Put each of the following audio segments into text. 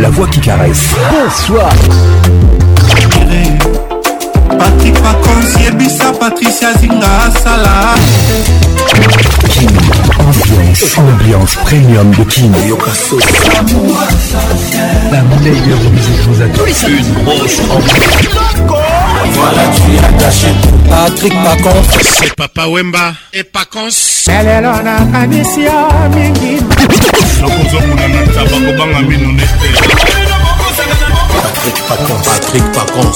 la voix qui caresse. Bonsoir. Patrick Pacons, Yebisa, Patricia Zinga, Salah. King, ambiance, ambiance premium de King. La meilleure musique vous attend. Une grosse ambiance. Voilà, tu es attaché. Patrick Pacons. C'est Papa Wemba et Pacons. Elle est là, on a un mission. Nakozwa kolanda tabakobanga mino nete Patrick Pacons. Patrick Pacons.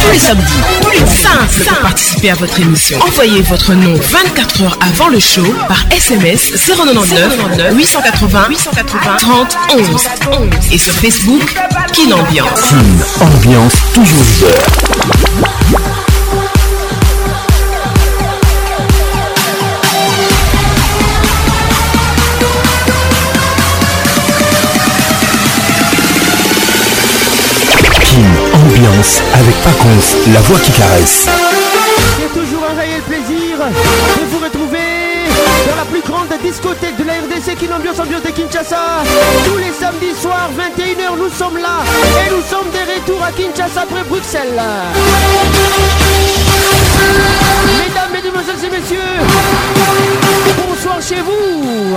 Tous les samedis, simple pour participer à votre émission. Envoyez votre nom 24 heures avant le show par SMS 099 880 880 30 11 et sur Facebook Kin Ambiance. King, ambiance toujours leader. Avec Pacons, la voix qui caresse. J'ai toujours un réel plaisir de vous retrouver dans la plus grande discothèque de la RDC qui ambiance de Kinshasa. Tous les samedis soirs, 21h, nous sommes là et nous sommes de retour à Kinshasa après Bruxelles. Mesdames, Mesdemoiselles et Messieurs, bonsoir chez vous.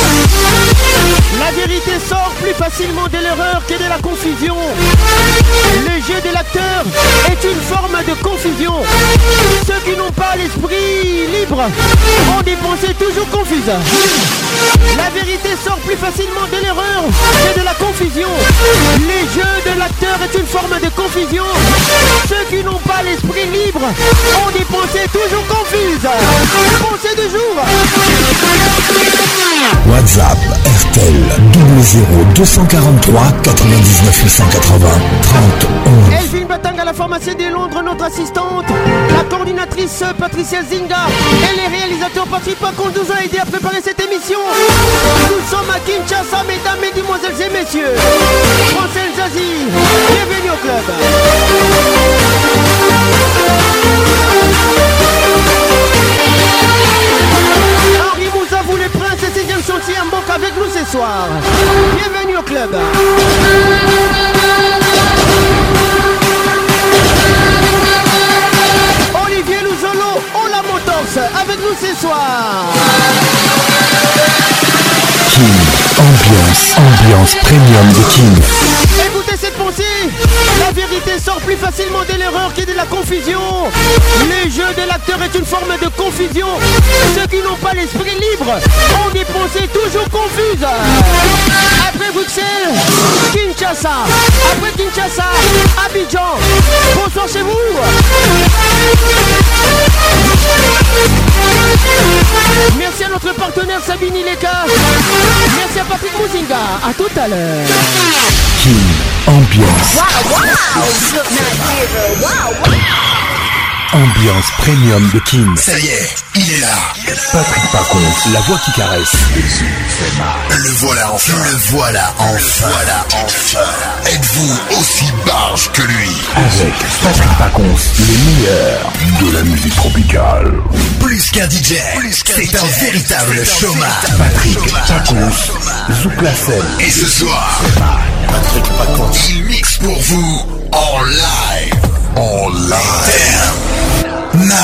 Plus facilement de l'erreur que de la confusion. Le jeu de l'acteur est une forme de confusion. Ceux qui n'ont pas l'esprit libre ont des pensées toujours confuses. La vérité sort plus facilement de l'erreur que de la confusion. Le jeu de l'acteur est une forme de confusion. Ceux qui n'ont pas l'esprit libre ont des pensées toujours confuses. Pensée du jour. WhatsApp RTL 00 243 99 880 30 11. Elvin Batanga, la pharmacie de Londres, notre assistante, la coordinatrice Patricia Zinga et les réalisateurs Patrick Pacon nous ont aidés à préparer cette émission. Nous sommes à Kinshasa, mesdames, mesdemoiselles et messieurs. Francel Zazie, bienvenue au club. Henri Moussa, vous les princes et Seigneur Chantier en banque avec nous ce soir. Bienvenue au club. Olivier Louzolo, on la Motors avec nous ce soir. King, ambiance, ambiance premium de King. La vérité sort plus facilement de l'erreur que de la confusion. Le jeu de l'acteur est une forme de confusion. Ceux qui n'ont pas l'esprit libre ont des pensées toujours confuses. Après Bruxelles, Kinshasa. Après Kinshasa, Abidjan. Bonsoir chez vous. Merci à notre partenaire Sabine Ileka. Merci à Patrick Mouzinga. À tout à l'heure. ambiance. Wow, wow. Ambiance premium de King. Ça y est, il est là. Patrick Pacons, la voix qui caresse. Le voilà enfin. Le voilà enfin. Voilà enfin. Êtes-vous aussi barge que lui? Avec Patrick Pacons, les meilleurs de la musique tropicale. Plus qu'un DJ, c'est un véritable showman. Patrick Pacons, Zouk la scène. Et ce soir, Patrick Pacons, il mixe pour vous en live. En live. 10, 9,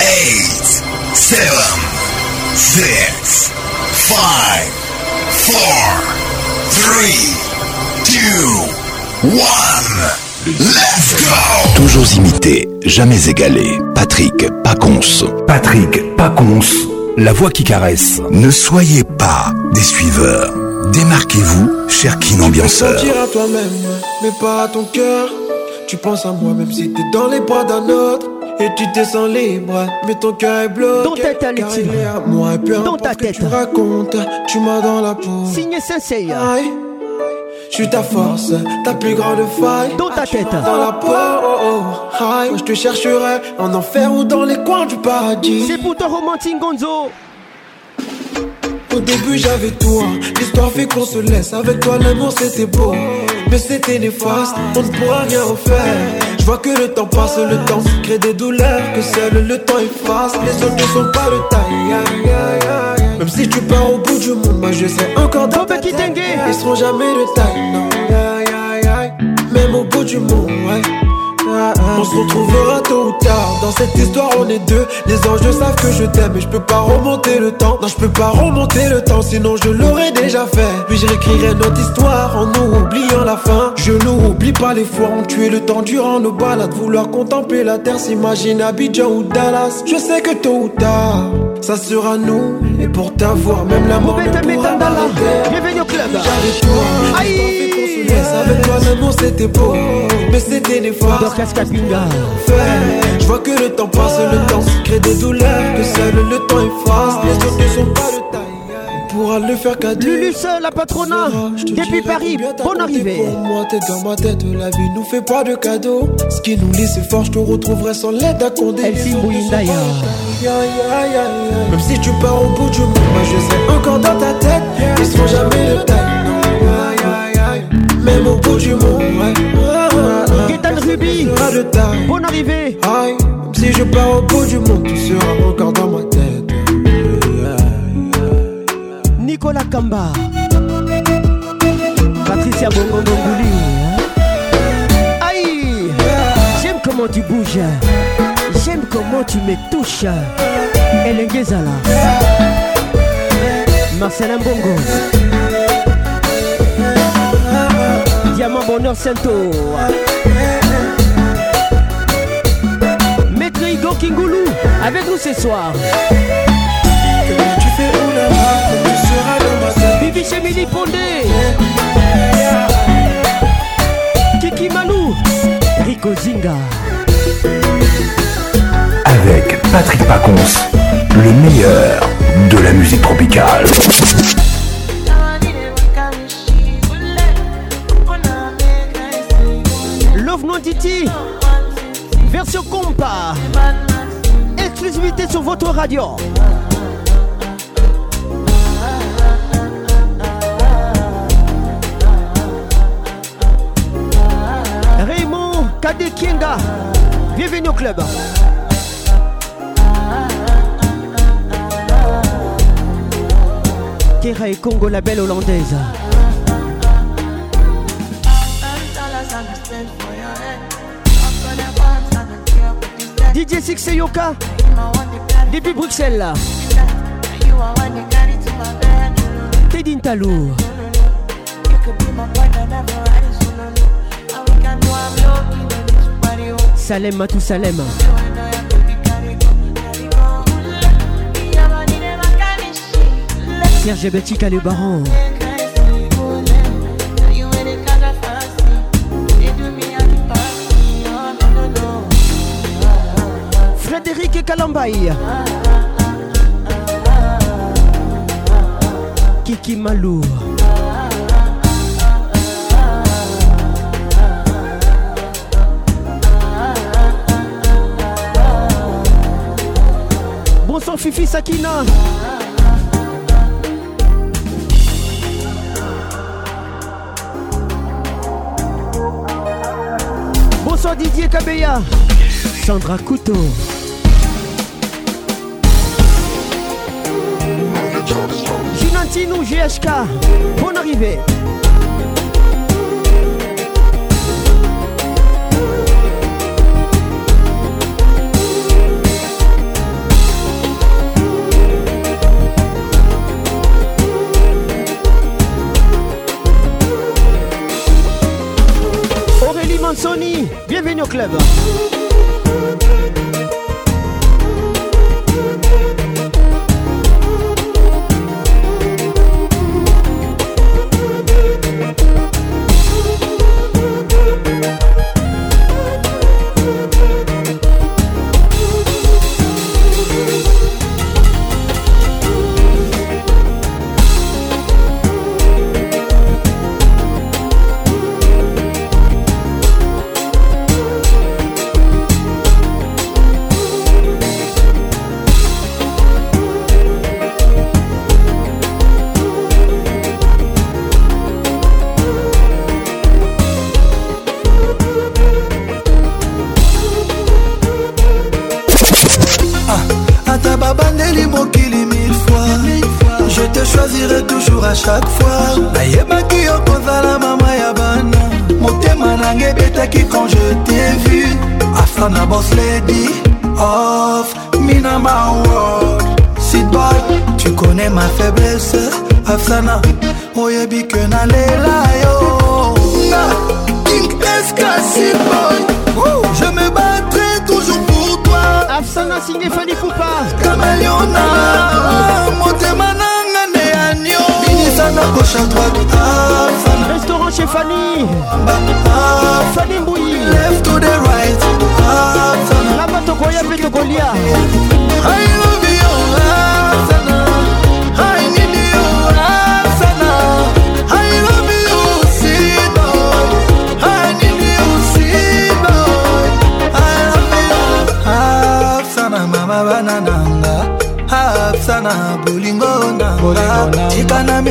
8, 7, 6, 5, 4, 3, 2, 1. Let's go! Toujours imité, jamais égalé. Patrick Pacons. Patrick Pacons, la voix qui caresse. Ne soyez pas des suiveurs. Démarquez-vous, cher Kin Ambianceur. mentir à toi-même, mais pas à ton cœur. Tu penses à moi même si t'es dans les bras d'un autre. Et tu te sens libre, mais ton cœur est bloqué. Dans ta tête, est à moi, et peu Dans ta ce que tu racontes, tu m'as dans la peau. Signe Sensei. Aïe. Je suis ta force, ta plus grande faille. Dans ta tête. Dans la peau, oh, oh, aïe. Moi, je te chercherai en enfer ou dans les coins du paradis. C'est pour ton romantique Gonzo. Au début j'avais tout, hein. l'histoire fait qu'on se laisse. Avec toi l'amour c'était beau. Mais c'était néfaste. On ne pourra rien refaire. Je vois que le temps passe, le temps crée des douleurs que seul le temps efface. Les autres ne sont pas de taille. Même si tu pars au bout du monde, moi je sais encore dans ta. Ils seront jamais de taille, non. Même au bout du monde, ouais. On se retrouvera tôt ou tard. Dans cette histoire on est deux. Les anges savent que je t'aime Mais je peux pas remonter le temps. Non je peux pas remonter le temps Sinon je l'aurais déjà fait. Puis je réécrirai notre histoire En nous oubliant la fin. Je n'oublie pas les fois On tué le temps durant nos balades. Vouloir contempler la terre S'imagine Abidjan ou Dallas. Je sais que tôt ou tard Ça sera nous. Et pour t'avoir Même la mort ne pourra m'arrêter Bienvenue au club. Toi Aïe avec toi l'amour c'était beau. Mais c'était néfaste Je vois que le temps passe, le temps crée des douleurs. Que seul le temps efface Les autres ne sont pas de taille. On pourra le faire qu'à deux. Lulus, la patronat. Depuis Paris, bonne arrivée. Pour moi. T'es dans ma tête La vie nous fait pas de cadeaux. Ce qui nous lie c'est fort Je te retrouverai sans l'aide à Bouindaya Même si tu pars au bout du monde Moi je sais encore dans ta tête. Ils seront jamais de taille même au bout du monde. Gaëtan Ruby, bonne arrivée. Aïe, même si je pars au bout du monde, tu seras encore dans ma tête. Nicolas Kamba, Patricia Bongongongouli. Aïe, j'aime comment tu bouges. J'aime comment tu me touches. Elengezala. Marcelin Bongo. Bonheur Santo. Maître Igor Kingoulou avec nous ce soir. Que tu fais oulala, tu seras dans ma tête? Bibi chez Mili Pondé. Kiki Malou. Rico Zinga. Avec Patrick Pacons, le meilleur de la musique tropicale. Radio. Raymond Kadekienga. Bienvenue au club. Kera et Congo, la belle hollandaise. DJ Six et Yoka. Depuis Bruxelles là. Teddy Talou. Salem Matou Salem. Serge Betika le baron. Kalambaï. Kiki Malou. Bonsoir Fifi Sakina. Bonsoir Didier Kabeya. Sandra Couteau. GHK. Bonne arrivée.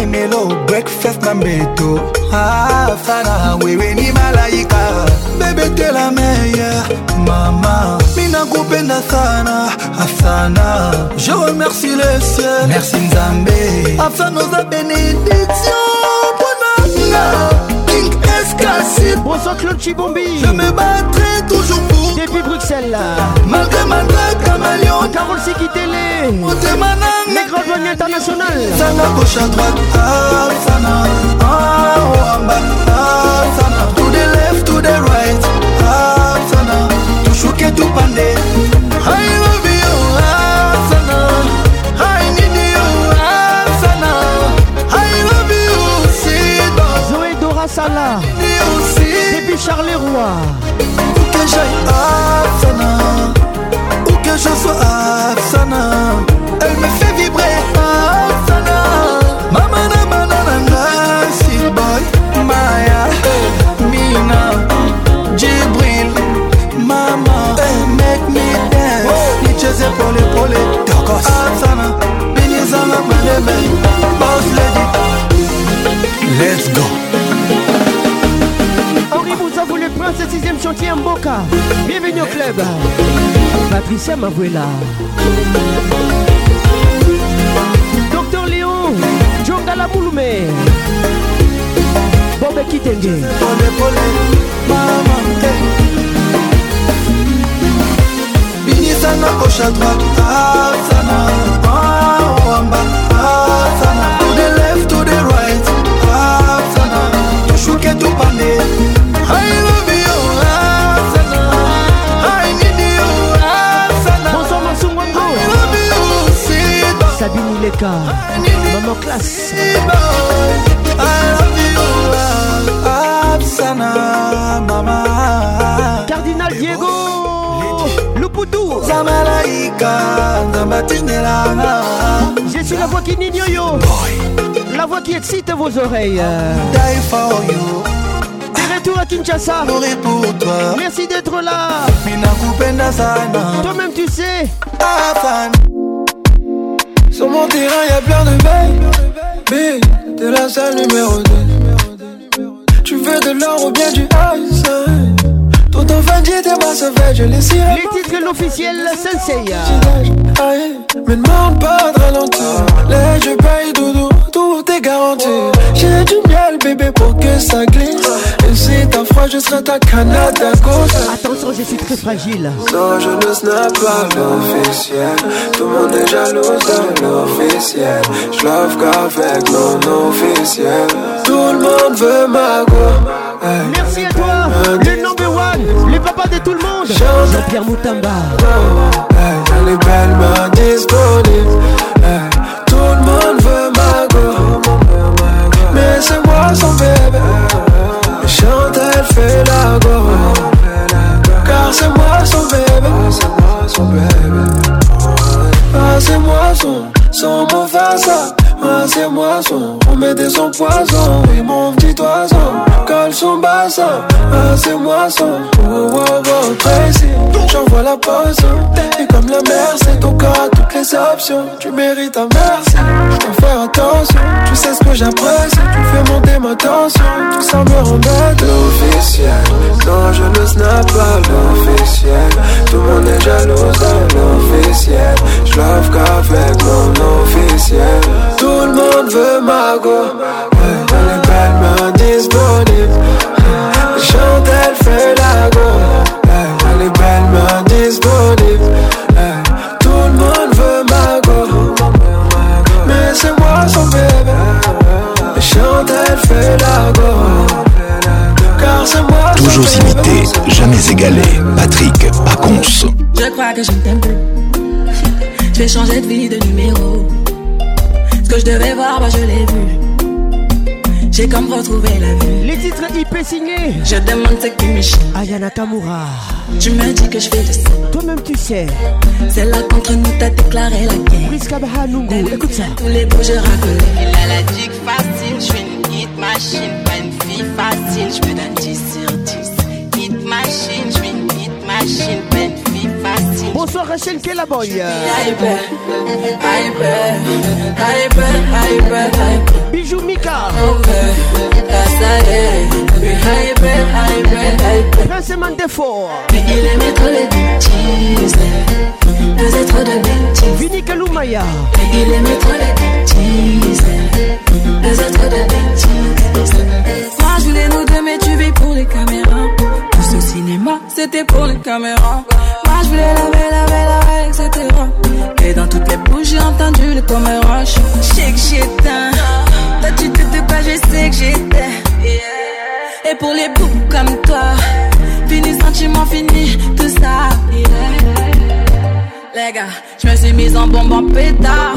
Memelo breakfast na mbeto Afsana wewe ni malaika. Bebe te la meilleure mama. Mina kupenda sana Afsana je remercie le ciel. Merci Nzambe. Afsana oza bénédiction mpona nga Bonsoir Claude Chibombi. Je me battrai toujours pour Depuis Bruxelles. malgré ma Carole Sikitele Les grands douaniers internationales. Sana gauche à droite, ah, sana. Ah, oh, en bas, ah, sana. To the left, to the right, sana. To shuke to pande. I love you, ah, sana. I need you, sana. I love you, Sid Zoé Dora Sala. You, Sid Depuis Charleroi. Où que j'aille, sana chanson Afsana. Elle me fait vibrer Afsana. Mamana manananga Sid boy Maya. Eh, Mina Jibril Mama. Eh, make me dance. Nicheze pole pole Afsana. Binizanga malembe Henri Bouzavou le prince 6ème chantier Mboka. Bienvenue au club. Patricia Mavuela. Docteur Léon Djongala Mouloumé Bobe Kitenge. Binisana à droite, ah, sana Ah, oh, en bas, ah, sana To the left, to the right, ah, sana To Sabine Ileka. Maman classe. Cardinal Diego. Luputu Je suis la voix qui n'ignore La voix qui excite vos oreilles. Die for you, De retour à Kinshasa. Mourir pour toi Merci d'être là Toi-même tu sais Sur mon terrain, y a plein de bails. B, t'es la seule numéro 2. Tu veux de l'or ou bien du ice? Tonton Fadji, t'es ça fait, je les cire. Les titres l'officiel Sensei Aïe, me demande pas de ralentir. Là, je paye doudou, tout est garanti. J'ai du miel, bébé, pour que ça glisse. Et si t'as froid, je serai ta Canada gauche. Attention je suis très fragile Non, je ne snap pas l'officiel. Tout le monde est jaloux de l'officiel. Je love qu'avec mon officiel. Tout le monde veut ma go. Hey. Merci à toi Le number one Le papa de tout le monde Jean-Pierre Moutamba Hey, elle est belle, main disponible. Hey, Mais c'est moi son bébé. Et chante, elle fait la go. Car c'est moi son bébé. C'est moi son bébé. Ah, c'est moi son, son mot face Ah, c'est moi son, on met des sons poison. Oui, mon petit oiseau, colle son bassin. Ah, c'est moi son, oh, oh, oh, précis. J'envoie la potion. Et comme la mer, c'est ton corps à toutes les options. Tu mérites un merci. Je dois faire attention. Tu sais ce que j'apprécie. Tu fais monter ma tension. Tout ça me rend bête. L'officiel. Non, je ne snap pas l'officiel. Tout le monde est jaloux de l'officiel. Je love qu'avec mon officiel. Tout le monde veut ma go laisse donner. Fait la go. Les belles me disent donner. Tout le monde veut ma go. Mais c'est moi son bébé. Les chandelles fait la go. Car c'est moi Toujours imité, jamais égalé. Patrick Pacons. Je crois que je ne t'aime plus. Je vais changer de vie, de numéro. Ce que je devais voir, bah je l'ai vu. J'ai comme retrouvé la vue. Les titres IP signés. Je demande ce que tu Ayana Kamura. Tu me dis que je fais de ça. Toi-même tu sais. C'est là contre nous t'as déclaré la guerre. Priska Nungu, écoute ça. Tous les bouts je racolais. Il a la dick facile, je suis une hit machine, pas une fille facile, je me donne 10 sur 10. Hit machine, je suis une hit machine, pas une fille facile. Bonsoir Rachel hyper. Bijou Mika. Prince bêtises. Vini bêtises. Moi je voulais nous deux, mais tu vis pour les caméras. Tout ce cinéma, c'était pour les caméras. Moi je voulais laver, laver, laver, etc. Et dans toutes les bouches, j'ai entendu le caméras. Je sais que j'éteins. Toi tu te quoi, je sais que j'étais. Et pour les bouts comme toi, fini sentiment, fini tout ça. Les gars, je me suis mise en bombe en pétard.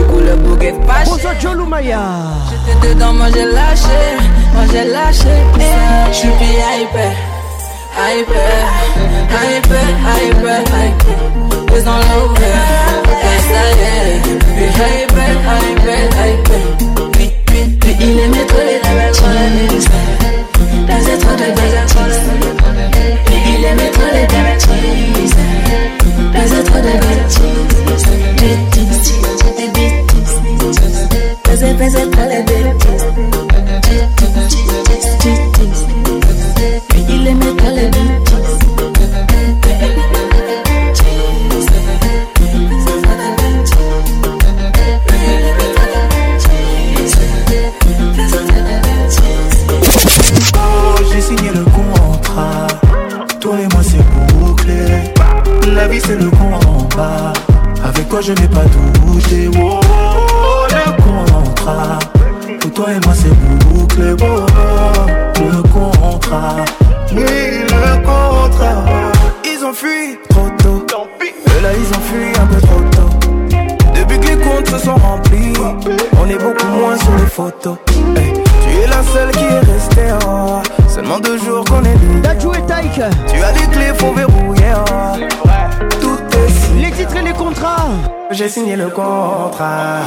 suis couleur bouquet fâché. Bonsoir Jolou Maya. J'étais dedans, moi j'ai lâché, moi j'ai lâché. Je suis hyper, hyper, hyper, hyper, hyper. Les enlevés, et ça y est. Hyper, hyper, hyper. Vite, vite, vite. Il aimait trop les labels, trop les trop. Il aimait trop les trop les. Faisait trop de bêtises. Bêtises, des bêtises. Il aimait trop les bêtises. La vie, c'est le combat. Avec toi, je n'ai pas douté. Oh, le contrat. Pour toi et moi, c'est bouclé. Oh, le contrat. Oui, le contrat. Ils ont fui trop tôt. Et là, ils ont fui un peu trop tôt. Depuis que les comptes se sont remplis, on est beaucoup moins sur les photos. Hey, tu es la seule qui est restée. oh. Seulement deux jours qu'on est liés. Tu as les clés, faut verrouiller. oh. Contrats. J'ai signé le contrat.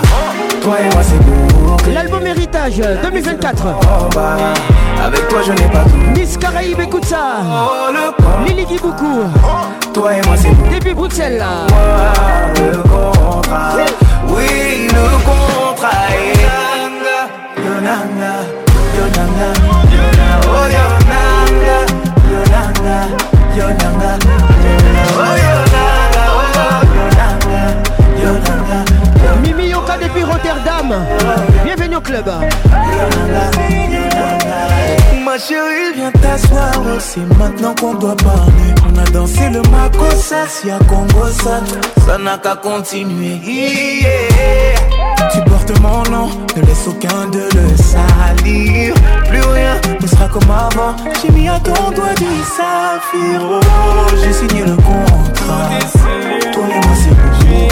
Toi et moi, c'est. L'album Héritage 2024. En bas. Avec toi, je n'ai pas tout. Miss Caraïbe, écoute ça. Oh, contrat. Lily Kiboukou. Toi et moi, c'est. Début Bruxelles. là. Le contrat. Oui, le contrat. Yonanga, Yonanga, Yonanga, Yonanga, oh Yonanga, Yonanga, Yonanga, oh Yonanga, Bienvenue au club. Ma chérie, viens t'asseoir, c'est maintenant qu'on doit parler. On a dansé le Makosa, si à Congo ça, ça n'a qu'à continuer. Tu portes mon nom, ne laisse aucun de le salir. Plus rien ne sera comme avant. J'ai mis à ton doigt du saphir. Oh, j'ai signé le contrat. Toi et moi, c'est bouclé.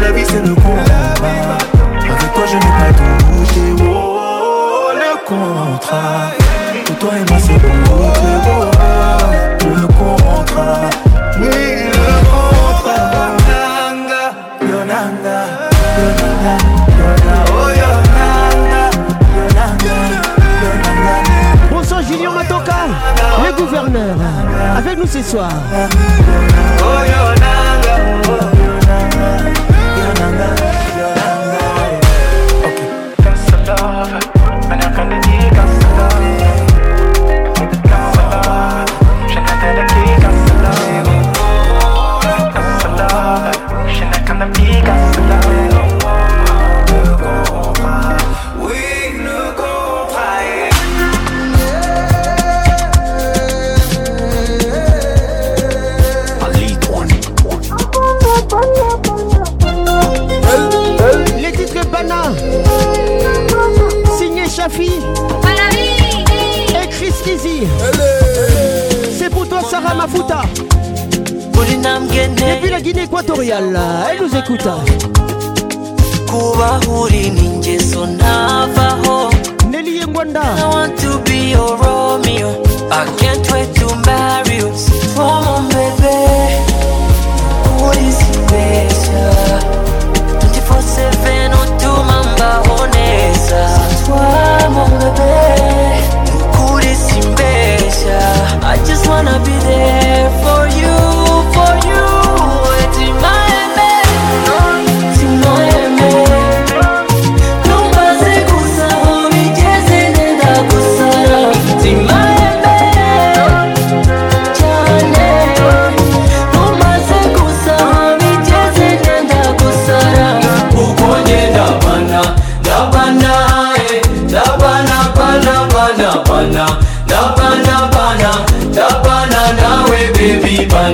La vie, c'est le combat. Avec toi, je n'ai pas douté. Oh, le contrat. Pour toi et moi, c'est bouclé. Oh, le contrat. Oui, le contrat. Yonanga, Yonanga, Yonanga, Yonanga, oh Yonanga, Yonanga, Yonanga. Bonsoir Julien Matoka, le gouverneur. Avec nous ce soir. Oh Yonanga, oh Yonanga, Yonanga, Yonanga. C'est pour toi, Sarah Mafuta. Depuis la Guinée équatoriale, elle nous écoute. Nelly Ngwanda. I want to be your Romeo. I can't wait to marry you. Oh mon bébé uri simbesha 24-7 utuma mbaho neza Toi mon bébé simbesha I just wanna be there for you,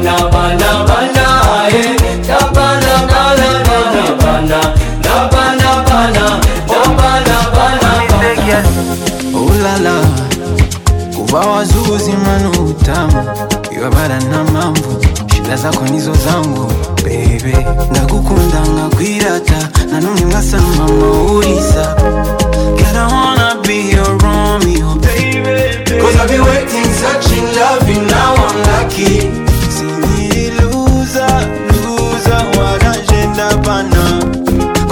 bana bana bana eh Ndabana bana bana bana Ndabana bana, ndabana bana bana ulala kuva wazuzi manu utamu iwabara na mambo shida zako nizo zangu bebe ndagukunda nkakwirata nanone mwasama mauriza Girl, I wanna be your Romeo, baby. Cause I've been waiting, searching, loving, now I'm lucky.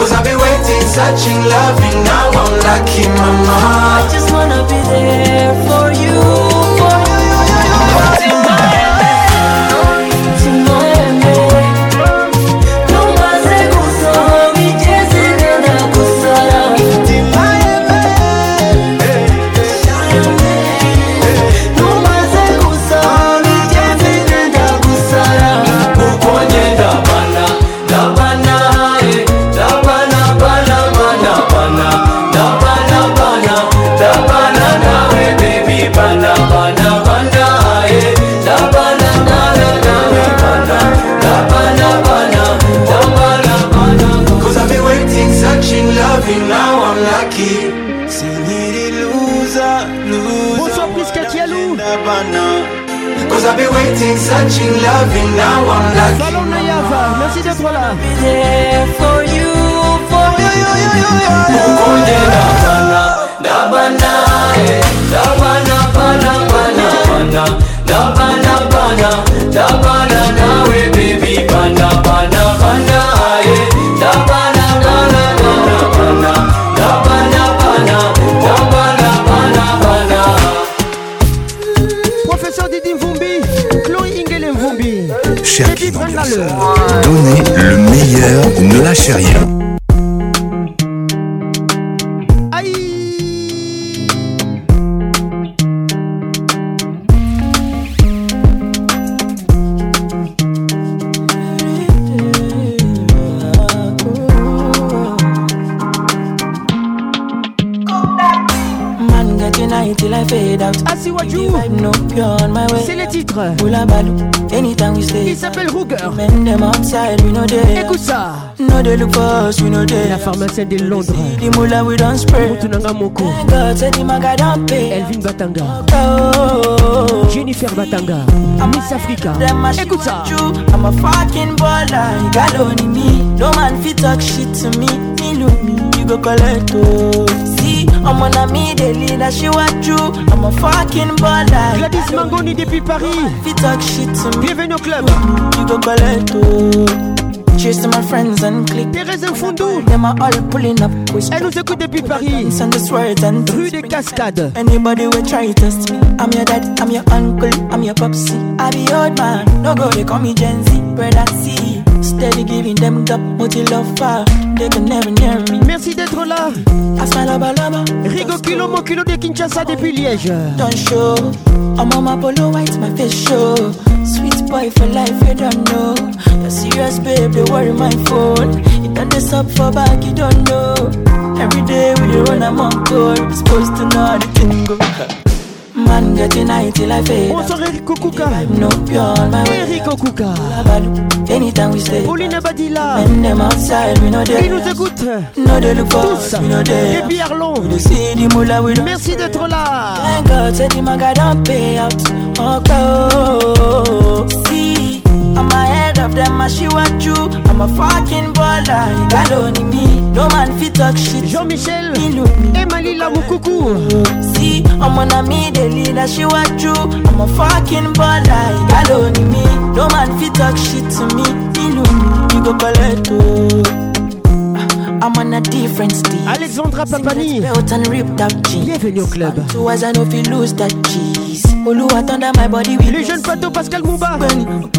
Cause I've been waiting, searching, loving, now I'm lucky, mama. I just wanna be there for us, we know they. La pharmacienne de Londres. The mullah we don't spray. Mutunanga Moko. God, said the maga don't pay. Elvin Batanga. Oh, Jennifer Batanga. Miss Africa. Écoute ça. you. I'm a fucking baller, you got only me. No man fit talk shit to me. Me look me, you go collect oh. See, I'm on a me daily, that she want you. I'm a fucking baller. you Gladys Mangoni depuis Paris. Fit talk shit to me. Bienvenue au club. You go collect oh. To my friends and click. Thérèse. Them are all pulling up Elle nous écoute depuis Paris. Send the words and Rue des Cascades. Anybody will try to test me. I'm your dad, I'm your uncle, I'm your popsy. I be old man, no go, they call me Gen Z, brother C. Steady giving them top, multi love far. They can never near me. Merci d'être là. Rigo Kilo, mon kilo de Kinshasa depuis Liège. Don't show. I'm on my polo white, my face show. Boy for life, you don't know. You're serious, babe, they worry my phone. You done this up for back, you don't know. Every day we dey run, I'm on call. Supposed to know the thing go. Man getting high till I fade. Bonsoir Eric Okuka. No pure on my way. Eric Okuka. Anytime we stay. Pauline Badila. Men them outside, we know they. Ils nous écoutent. No they look for us, we know they. Arlon. We see the moolah, we don't. Merci d'être là. Thank God, say the maga don't pay out. Oh, see, I'm ahead of them, I she want you. I'm a fucking baller, you got only me. No man fit talk shit. Jean-Michel. Emily Lamoukoukou. See, I'm on a me, the leader, she want you. I'm a fucking baller, you got only me. No man fit talk shit to me. You go collect oh. I'm on a different stage. Alexandra Papani. Bienvenue au club. Two eyes, I know if you lose that cheese. Oluwa thunder my body with Le jeune pato Pascal Mouba.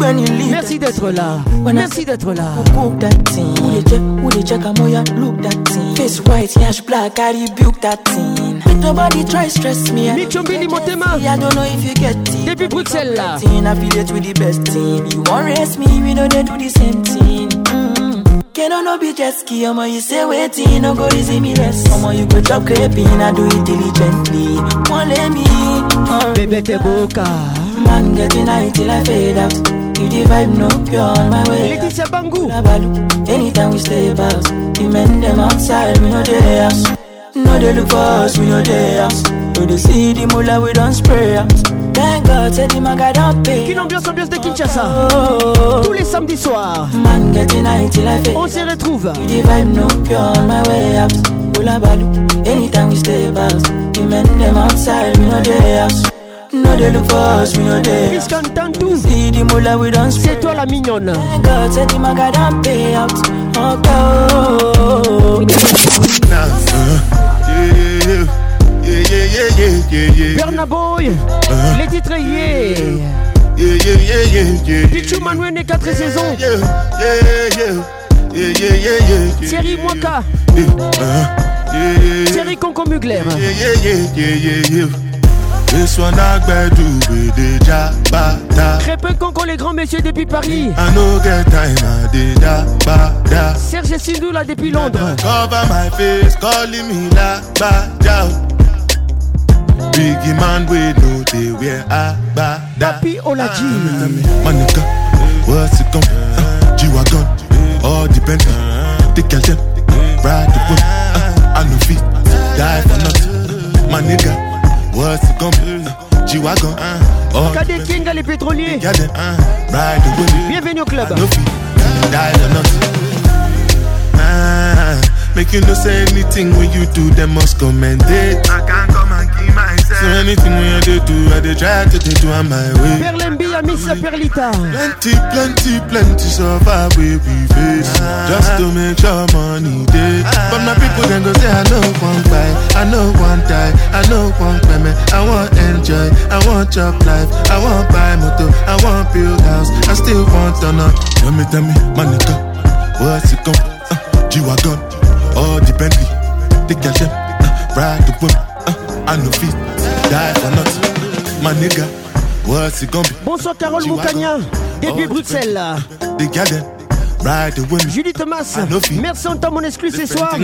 when you leave Merci d'être là. Merci d'être là. Oh, cook that thing. Who they check? Who they check? I'm ya look that thing. Face white, yash black, I rebuke that thing. But nobody try stress me. Eh. Don't Michombini Motema. I don't know if you get it. Depuis Bruxelles là. I feel it with the best team. You won't race me, we know they do the same thing. Mm. Can no be jet ski? Omo, you say waiting, no go easy me rest. Omo, you go chop creping, I do it diligently. Won't let me. alright. Bébé Teboka. Man getting high till I fade out. If the vibe no pure on my way. Laetitia Bangou. Labalu. Anytime we stay about, the men them outside, we know they house. No they look for us, we know they house. No they see the moolah, we don't spray out. Thank God, say the maga don't pay. Kin ambiance ambiance de Kinshasa. Oh, Tous les samedis soirs. man getting high till I fade. On se retrouve. The vibe no pure on my way. Anytime we stay about, the men them outside, we know they house. No they look for us, we know they. Fiscan Tantou. See the we don't C'est toi la mignonne. Thank God, out. Oh, yeah, yeah, yeah, yeah, yeah. Berna Boy. Uh-huh. Les titres yeah. Yeah, yeah, Manuel né 4 saisons. Yeah, yeah, yeah. Yeah. Thierry Mwaka. Uh, Thierry Conco Mugler. yeah, yeah, yeah, yeah. Très peu Conco les grands messieurs depuis Paris. Serge Sindou là depuis Londres. Cover my face, calling me la bada. Biggie man, we know they wear a bada. Papi Olaji. My nigga, what's it come? Uh, G-Wagon, all the Bentley, the Kelton, ride the whip. Uh, I no feet, die for nothing. My nigga, what's it come? Uh, G-Wagon, uh, all the les pétroliers? Kelton, uh, ride the whip. Bienvenue au club. I no feet, die for nothing. Ah, make you no say anything when you do, they must commendate. I can't So anything you do, I try to do on my way. Berlembi à Miss Perlita. Plenty, plenty, plenty survive we we face Just to make sure money day But my people then go say I know one buy I know one die I know one payment I want enjoy I want job life. I want buy motor I want build house. I still want to know. Tell me, tell me, my nigga What's it come? Uh, G-Wagon All the Bentley The girl them uh, Ride the whip uh, I know feet Die for nothing My nigga What's it gonna be? Bonsoir Carole Moukania. Depuis Bruxelles. The girl Julie Thomas. Merci en temps mon exclu ce soir.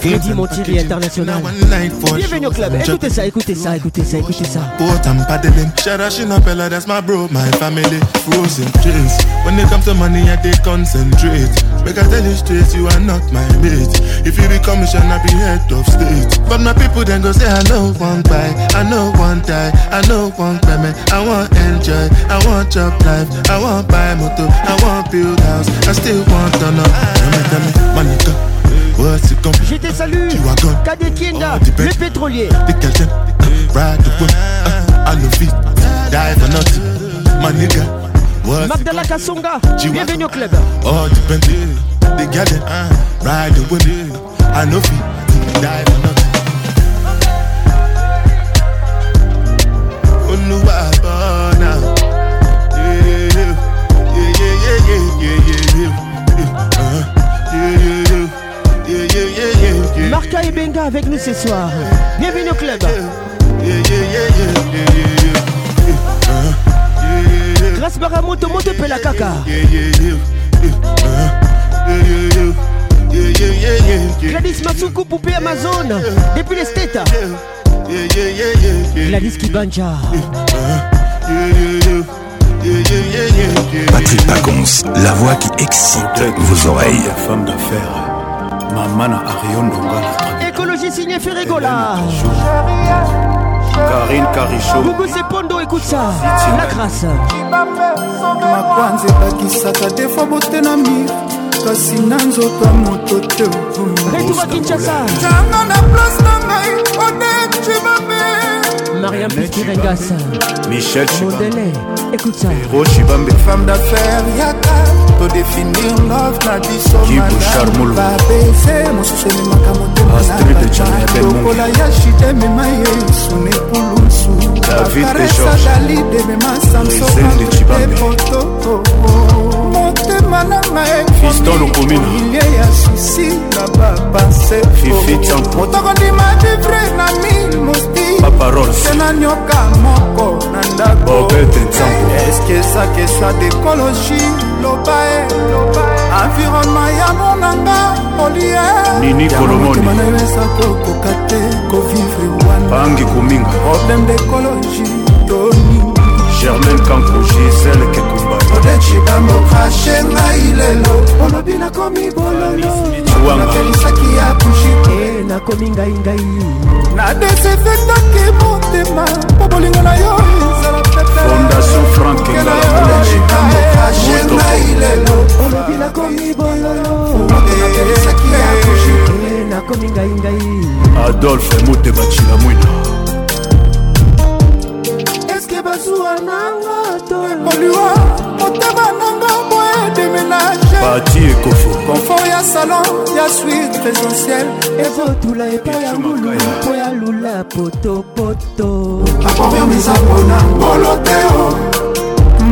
Freddy Montilly International. Bienvenue au club. Écoutez ça, écoutez ça, écoutez ça, écoutez ça. And paddling. Shadashing up, Ella, that's my bro, my family. Frozen dreams. When it comes to money, I they concentrate. Make I tell you straight, you are not my mate. If you become mission, I be head of state. But my people then go say, I know one buy, I know one die, I know one payment. I want enjoy, I want job life, I want buy motor, I want build house, I still want to know. Tell me, tell me, my what's it gonna be? Je te salue. Cadet Kinga, le pétrolier. The girl them uh, ride the whip. Uh, I no feet die for nothing. My nigga, what? Magdala Kasonga. Bienvenue au club. All the Bentley, the them uh, ride the whip. I no feet die for nothing. Benga avec nous ce soir. Bienvenue au club. Grâce Baramoto, monte pe la caca. Gladys Masuku, poupée Amazon. Depuis les States. Gladys Kibanja. Patrick Pacons, la voix qui excite vos oreilles. Femme d'affaires, Mamana Arion Dongala. Écologie signée Ferregola. Karine Carichot. Gougou c'est Pondo, écoute ça. La grâce. makwanza ebakisaka defo botena mir kasi na nzoto ya moto te Retour à Kinshasa. ntango na place na ngai odekci babe Mariam Pikirengas Michel Mondele Écoute ça. Héro Chibambe Femme d'affaires Yaka To définir love na biso Kiboucharmoulou Babese Mosusu ememaka motema Astrid Chanabe Mungi Lokola ya shite emema yesu nepulusu David de George Dalide emema Samson Rizende Chibambe motema na ngaekomilie ya susi na bapanse motoko ndima vivre na mi mosti baparolsena nyoka moko na ndakooeske sakesa dekologi loba eh, e eh. environema ya monanga polieini eh. kolomoniama na yo eza kokoka te kovivre wanaangi kominga probleme dekologi toni germain kanko gisele keko batodechibango krashe ngai lelo olobi nakomi bololonakelisaki ya kushite nakomi ngai ngai nadesefetaki motema mpo bolingo na yo ezalaaakrashe ngai lelo olobi nakomi bololonakelisaki ya kushite nakomi ngai ngai adolphe motema cila mwina eske bazuwa nanga to oliwa. motema nanga boye deménageconfort ya salon ya suite présentiel. Ekotula epai ya ngulu mpo ya lula potopoto akomiamisapona boloteo.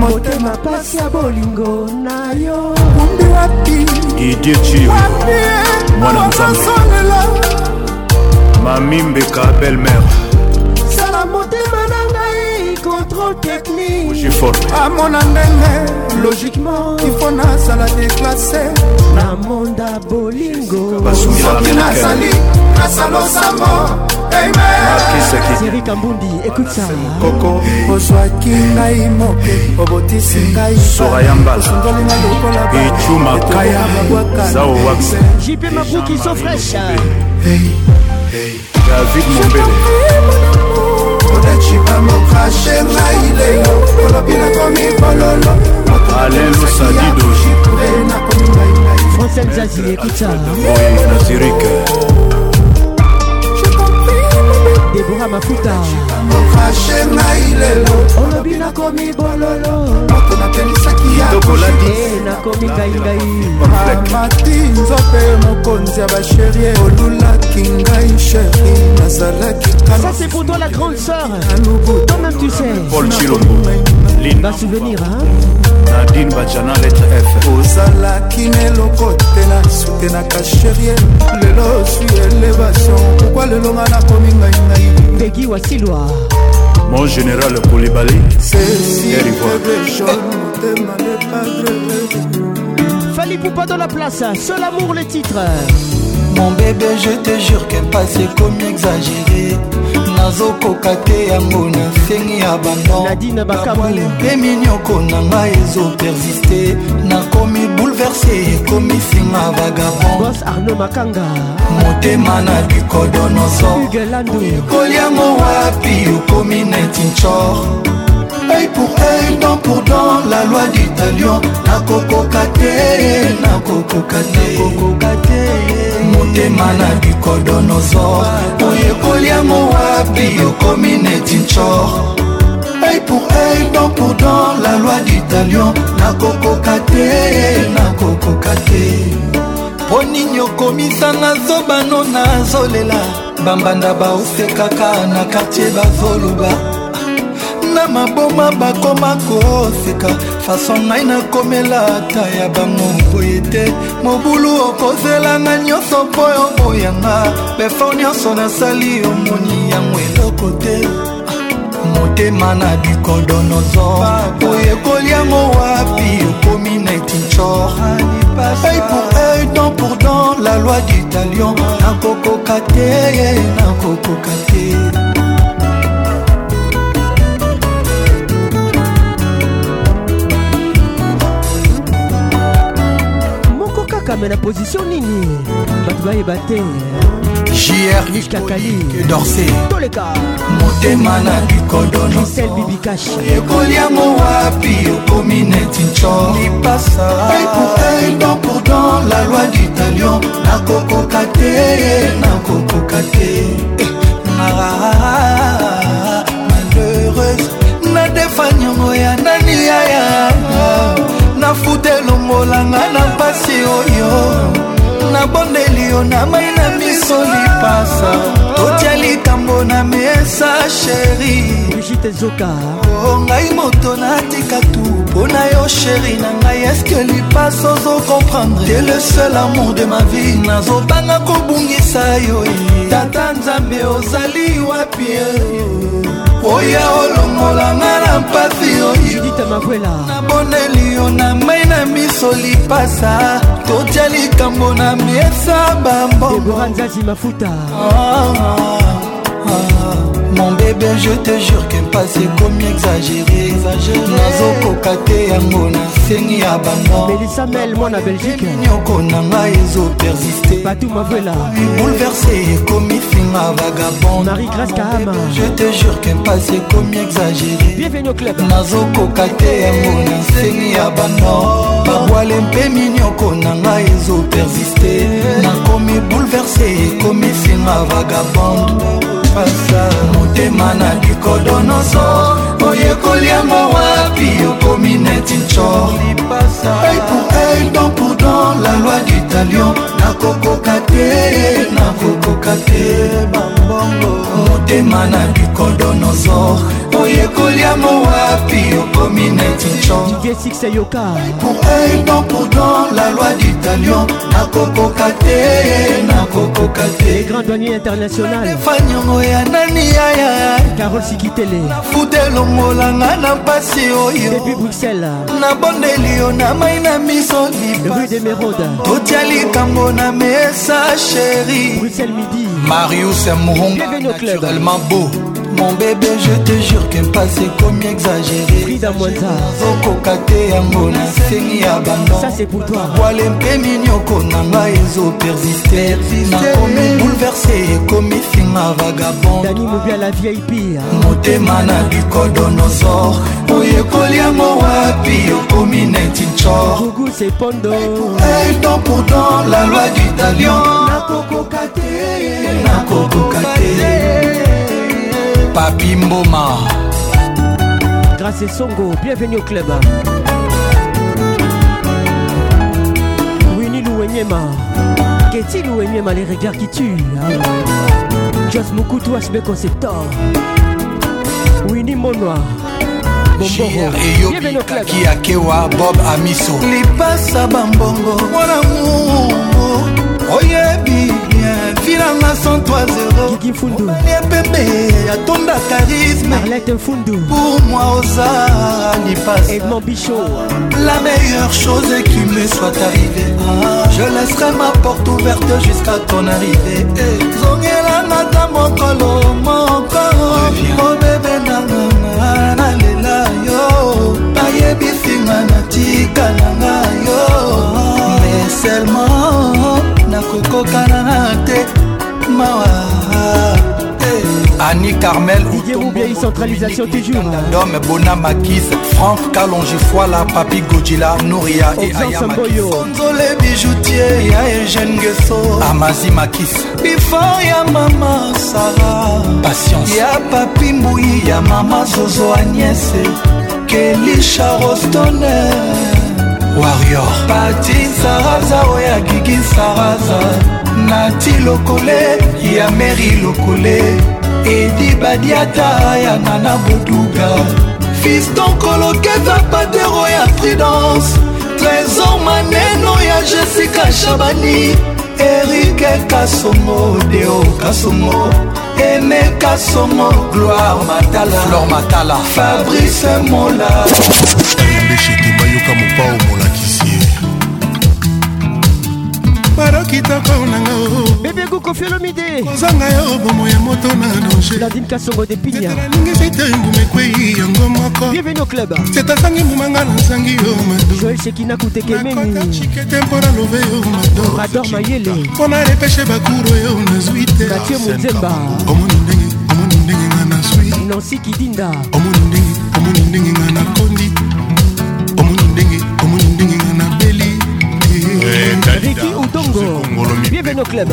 Motema pasi ya bolingo na yo. Kumbi wapi? Idieciwapie mwana nzambe mami mbeka belle mère contrôle technique amona ndenge logiquement ifo nazala déclasse na monda bolingo. Soki nazali nasalosambo eri kambundi ekuta koko ozwaki ngai moke obotisi ngaiosundolina lokolaakayawakanjp mabuki so freshe david mombele. kodachi bamokrashe ngai lelo olobi nakomi bololo. Alelusadido nakomi ngai ngai francel zazi ekuta nazirike Déborah Mafuta. mokrashe ngai lelo olobi nakomi bololo moto napelisaki ya Tokoladi. Eh, nakomi ngai ngai mati nzope mokonzi ya basherie olulaki ngai sheri nazalaki Ça c'est pour toi la grande sœur. Toi-même tu sais. Paul Chilombo. basouvenir nadine bajana lettre f. Ozalaki neloko te na sute na kasherie lelo osui elevation. Pourkui lelonga nakomi ngaingai pegi wasilwa. Mon général kolibali fali poupa dans la place. Seul amour le titre mon bébé je te jure qu'un passé comme exagéré. Nazokoka te yango nasengi abandon nadine bakabu mpe minioko na ngai ezopersiste nakomi bouleverse ekomisinga vagabond. Bos arno makanga. Motema na bikodonoso ugelandu koliango wapi okomi neti nchor. Œil pour œil, dent pour dent, la loi du talion nakokoka te. Nakokoka te motema na bikodonoso oyekoli yango wapi okomi neti nchor. Œil pour œil, dent pour dent, la loi du talion nakokoka te nakokoka te. Mpo nini okomisanga zobano nazolela bambanda baosekaka na kartier bazoloba na maboma bakoma koseka faso ngai nakomela ata ya bango boye te. Mobulu okozelanga nyonso mpo oboyanga. Befo nyonso nasali omoni yango eloko te. Motema na bikodonozo oyekoli yango wapi okomi neti nchor œil pour œil, dent pour dent, la loi du talion nakokoka te nakokoka te mais na position nini? Bato bayeba te toleka motema na bikodonosel bibikash ekoliango wapi okomi neti nco lipasa. Don pour don la loi du talion nakokoka te nakokoka te. Malheureuse nadefanyango ya nani yaya nafuta elongolanga na oyo nabondeli yo na mai na miso lipasa. Totia likambo na mesa sheri o ngai moto natika tu. Mpo na yo sheri na ngai eske lipasa ozo comprendre te le seul amour de ma vie. Nazobanga kobungisa yo. Tata nzambe ozali wapi oya olongolanga na mpasi oyo naboneli yo na mai na miso lipasa. Totia likambo na kosa bambongo mafuta oh, oh. Mon bébé je te jure que mpasi ekomi exagéré nazokoka te yango nasengi ya bandoelisamel mwana belgique. Nyoko na ngai ezopersiste batu mavela. Bouleversé ekomi finga vagabond. Marie grâce kahama. je te jure que mpasi ekomi exagéré bienvenue au club. Nazokoka te yango nasengi ya bano babwale mpe minyoko na ngai ezopersiste nakomi bouleversé ekomi finga vagabond pasa. Motema na bikodonoso oyekoli yango wapi okomi neti nco œil pour œil don pour don la loi du talion nakokoka te nakokoka te bambongo. Motema na bikodonoso oyekoli yango wapi okomi neti nco pour œil don pour don la loi du talion nakokoka te nakokoka te grand douanier international fanyongo ya nani yaya. Carol sikitele. Futa elongolanga na mpasi oyo. Depuis bruxelles. Nabondeli yo na mai na miso rue de merode totia likambo na mesa sheri bruxelles midi. Marius morongo naturellement beau mon bébé je te jure que mpasi ekomi exagéréokoka te yango nasengi ya bandobwale mpe minioko na ngai ezo persiste. Nakomi bouleverse ekomi finga vagabond. Motema na bikodonosor oyekoli yango wapi okomi neti nchor. Pourtant la loi du talion. Nakokoka te. Papi mboma. Grâce songo bienvenue au club. Winnie louenyema. Keti louenyema les regards qui tuent jos mukutu asbe conceptor. Winnie monoi eyobikaki akewa bob amiso. Lipasa bambongo monamu oyebi bien filanga 103 epembe atonda charismepour moi oza lipasedmond bicho la meilleure chose qui me soit arrivée. Ah, je laisserai ma porte ouverte jusqu'à ton arrivée. Eh, Zongelanga ta mokolo mokolo obebe oh, nanganga nalela yo. Bayebisinga natikalanga yo. Mais seulement nakokokana te. Mawa. Annie Carmel Oubien centralisation toujours Dom Bona Makis Franck Kalongifoila Papi Godila Nouria et Aya Makis Nzole bijoutier ya Eugène Gesso. Amazi Makis. Before ya mama Sarah. Patience. Ya Papi Mbouyi ya mama Zozo Agnès. Kelisha Rostone Warrior. Pati Saraza oya Gigi Saraza Nati Lokole ya Mary Lokole. Edi badiata ya nana boduga. Fiston kolokeza patero ya prudence trésor maneno ya jessica shabani erike kasongo deo kasongo. Ene kasongo gloire matala. Flor matala. Fabrice mola baro kitoko nanga bebe gukofiolomide kozanga yo bomo ya moto na danger. Nadine kasongo de pinya ningisi te ngume ekwei yango moko au club. C'est azangi mbumanga nazangi yo mado. Joel sekina kutekemeni chikete mpo na love yo mado. Rador mayele. Mpo na repeshe bakuro yo nazwi te. Mathieu monzemba. Omoni ndenge omoni ndenge nga nazwi. Nansi kidinda. Omoni ndenge omoni ndenge nga nakondi riki udongo bienvenu club.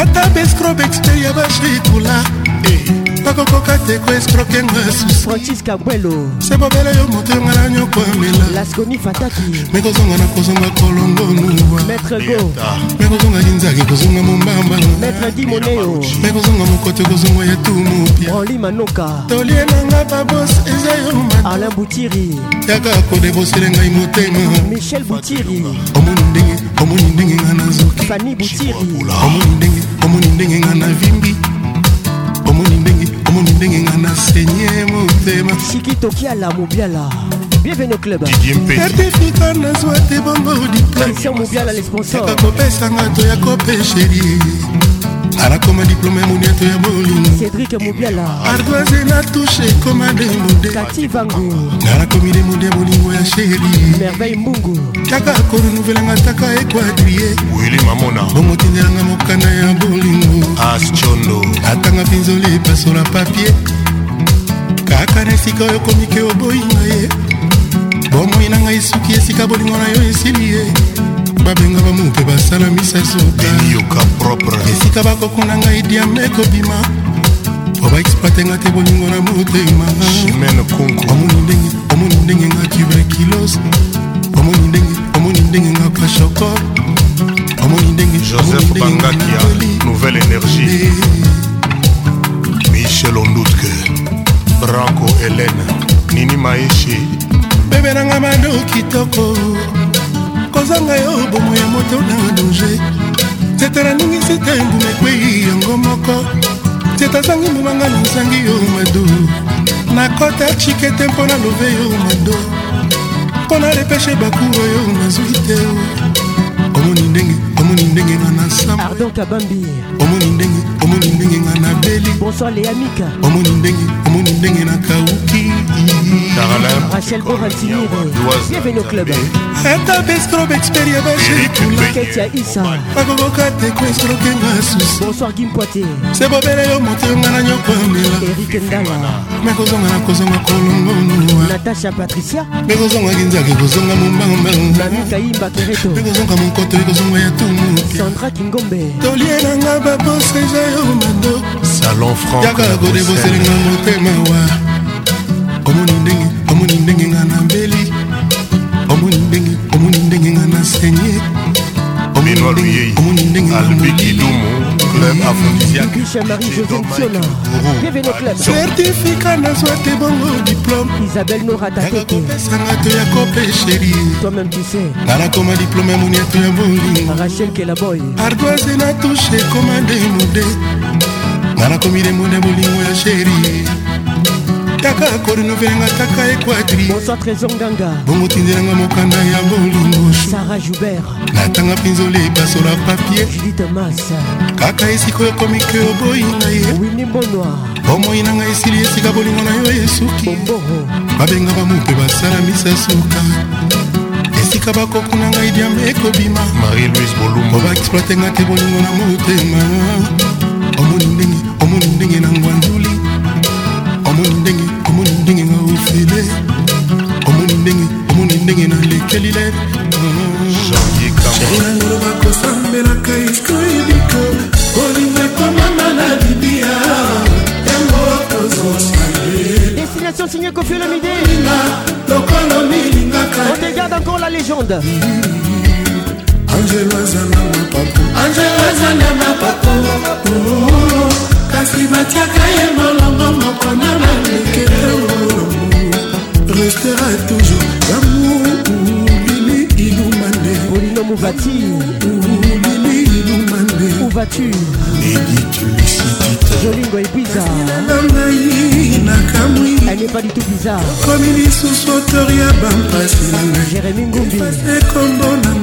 Ata bescrobexte ya bashitula bakokoka te eh, koescroke nga susufrancis kabwelo se bobela yo moto yo ngala nyoko amela lasconi fataki mekozonga na kozonga kolongonuwa maître go. Mekozonga kinzaki kozonga mombamba maître di moneo mekozonga mokoto ekozonga ya tumupia oli manoka. Tolie nanga babos eza yo alain boutiri. Yaka kodebosele ngai motema. Michel boutiri. Omonu ndenge omoni ndenge nga nazokiomoni ndenge nga navimbi. Omoni ndenge omoni ndenge nga nasenye motema. Sikitokiala mobiala. Bienvenue au club. Certificat nazwa te bongo diplôme. Kopesanga toya kopesheri alakoma diplome ya moniato ya bolingo cédrik mobiala ardoise na tushe ekoma demude kati vango. Nalakomi demude ya bolingo ya sheri kaka korenouvelanga taka ekwadrie wili mamona. Bongo tindelanga mokanda ya bolingo. Aschondo atanga mpinzoli epasola papie kaka na esika oyo komike oboyinga ye. Bomoi na ngai suki esika bolingo na yo esili ye babenga bamu mpe basala misasoka propre. Esika bakokuna ngai diame kobima po baexploitenga te bolingo na motema. Omoni ndenge omoni ndenge nga tuberculose omoni ndenge omoni ndenge nga kashoko. Omoni ndenge joseph bangakia nouvelle énergie. Michel ondutke branco helene nini maeshi bebe nanga mando kitoko kozanga yo bomo ya moto na danger nzete naningisi te mbuma ekwei yango moko. Nzete azangi mbumanga nazangi yo mado. Nakota chike te mpo na love yo mado. Mpo na repeshe bakuro yo nazwi te omoni ndenge omoni ndenge nga nasamba ardon kabambi. Omoni ndenge omoni ndenge nga nabeli bonsoir léamika omoni ndenge omoni ndenge rachel borantinire au club. Ata ya isa bakokoka te koescroke nga susi bonsoir gimpoite se bobele yo na erik ndala. Me kozonga na kozonga kolongonuwa natasha patricia. Kozonga kinzaki kozonga mombamba nami kayimba me kozonga ya tumu sandra kingombe. Tolie nanga babose eza yo mando. Salon franc yaka kodeboselenga motema wa. Omoni ndenge omoni ndenge nga na mbeli. Omoni ndenge omoni ndenge nga na senye étoile yei albi kidumu club afrodisiakecertifika nazwa te bongo diplômeopesanga te ya kopesheri nakoma diplôme ya moniato ya bolingo ardoise na touche komande nude nga nakomi demonde bolingo ya sheri taka korenovelenga taka ekwadri bonsoir trésor nganga bongo tindelanga mokanda ya bolingo sarah joubert. Natanga mpinzoli epasola papie judite mas. Kaka esika oyo komike oboyinga ye wini mbonwa bomoi na ngai esili esika bolingo na yo esuki babenga bamu mpe basala misasuka esika bakokuna ngai diame ekobima. Marie louise bolumbo baexploite nga te bolingo na motema omoni ndenge omoni ndenge na ngwanduli mokili omoni ndenge omoni ndenge nalekeli le. Sheri nangolo bakosambelaka iskoiliko olinga ekomama na libia yango Destination signée Kofi Olomide On te garde encore la légende. Angelo azana mapapo Angelo azana mapapo oh, oh, oh. Kasi batiaka ye molongo moko na mani césar okomi lisusu otori ya bampasi na ngai jérémi ngumbi. Ekombo na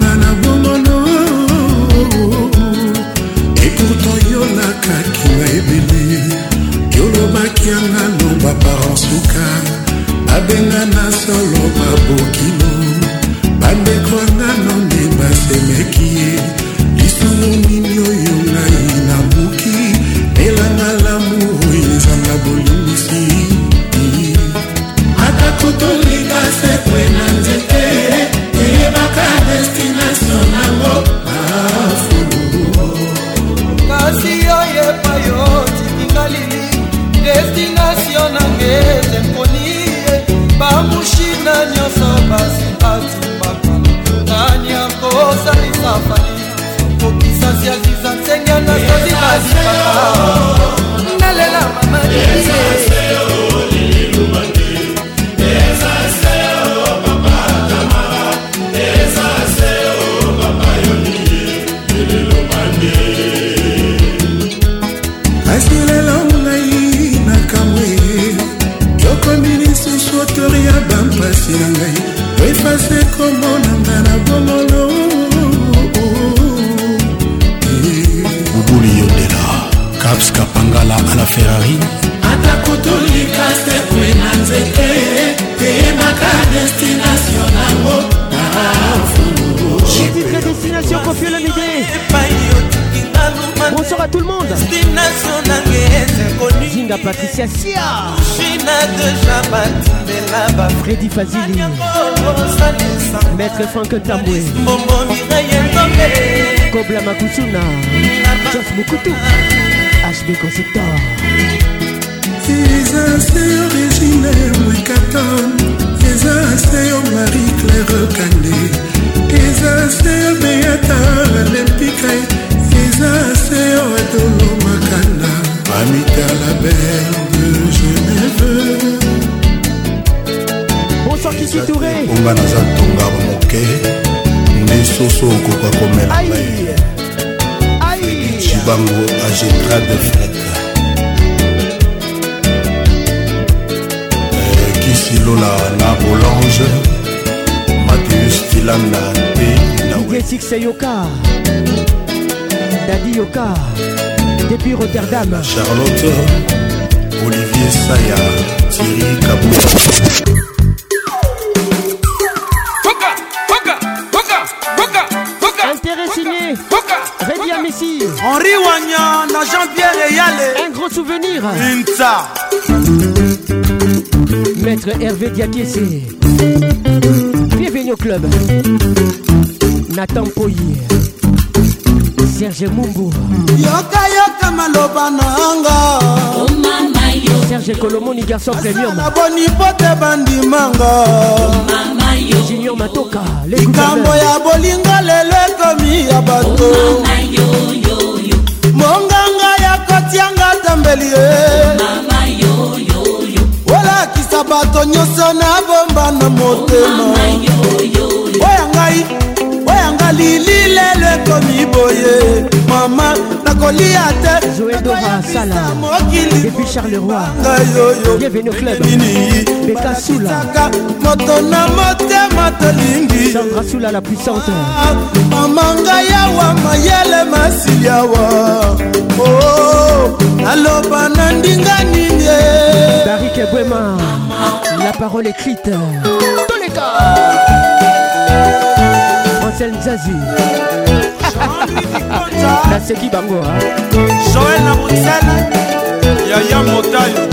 Maître Frank Tamboué. Kobla Makusuna. Jos Mukutu. Six Yoka. Daddy Yoka. Depuis Rotterdam. charlotte olivier saya thierry kabula Intérêt signé. À Messi. Henri Wagnan, na Jean-Pierre Eyale. Un gros souvenir. Inta. Maître Hervé Diakese. Bienvenue au club. Nathan Poyer Serge Mumbu. Yoka yoka maloba nanga. Oh mama yo Serge Kolomoni garçon premium. Asala boni pote bandi manga. Oh mama yo Junior Matoka Likambo ya bolinga lelo ekomi ya bato. Oh mama yo yo. Yo Monganga ya kotianga tambeli Oh mama yo yo yo. Olakisa bato nyonso na bomba na motema. Oh mama yo malili lelo ekomi boye. Mama nakolia te mokili. Ngai oyoaka moto na motema tolingi. Mama ngai awa mayele masili awa oh, naloba na ndinga nini? Darike bwema la parole écrite toleka Marcel Nzazi. Naseki Bango. Joël na Bruxelles. Yaya Motayo.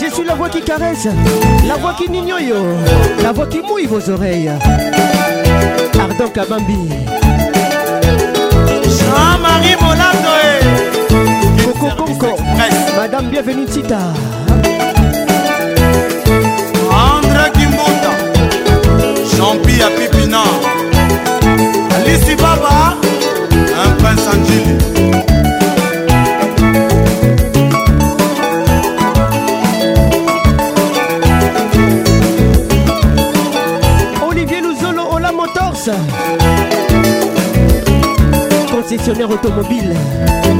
Je suis la voix qui caresse, la voix qui nignoyo, la voix qui mouille vos oreilles. Ardent Kabambi. Jean-Marie Molando. Coco Conco. Madame Bienvenue Tita. André Kimbunda. Jean-Pierre Pipina. Alice Baba. Un prince Angili. Olivier Luzolo Ola Motors. Concessionnaire automobile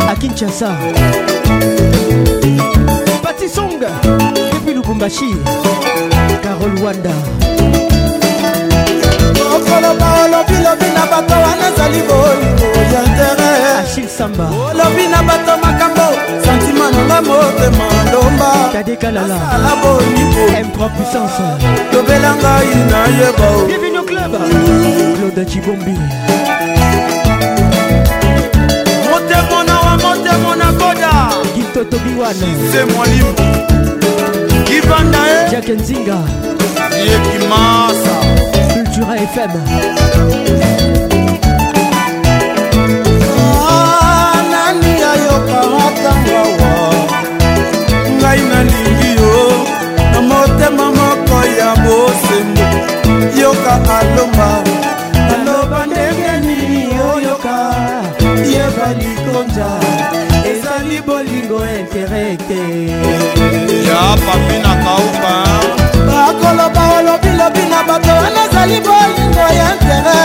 à Kinshasa. Pati Song depuis Lubumbashi. Carole Wanda. olobi na bato wana ezali bolingo ya ntere olobi na bato makambo santima nanga motema lombaala bolingoyobela ngai nayebaclubclodacibombi motemona wa motemona koda. Gitotobiwanase mwalimu kivanda e eh. jakenzinga yekimasa. Cultura fm ntango awa. Ngai nalingi yo na motema moko ya bosembo yoka alomba aloba ndenge nini oyoka. Yeba likonza ezali bolingo interekte ya papi na kauka bakoloba olobilobi na bato wana ezali bolingo ya intere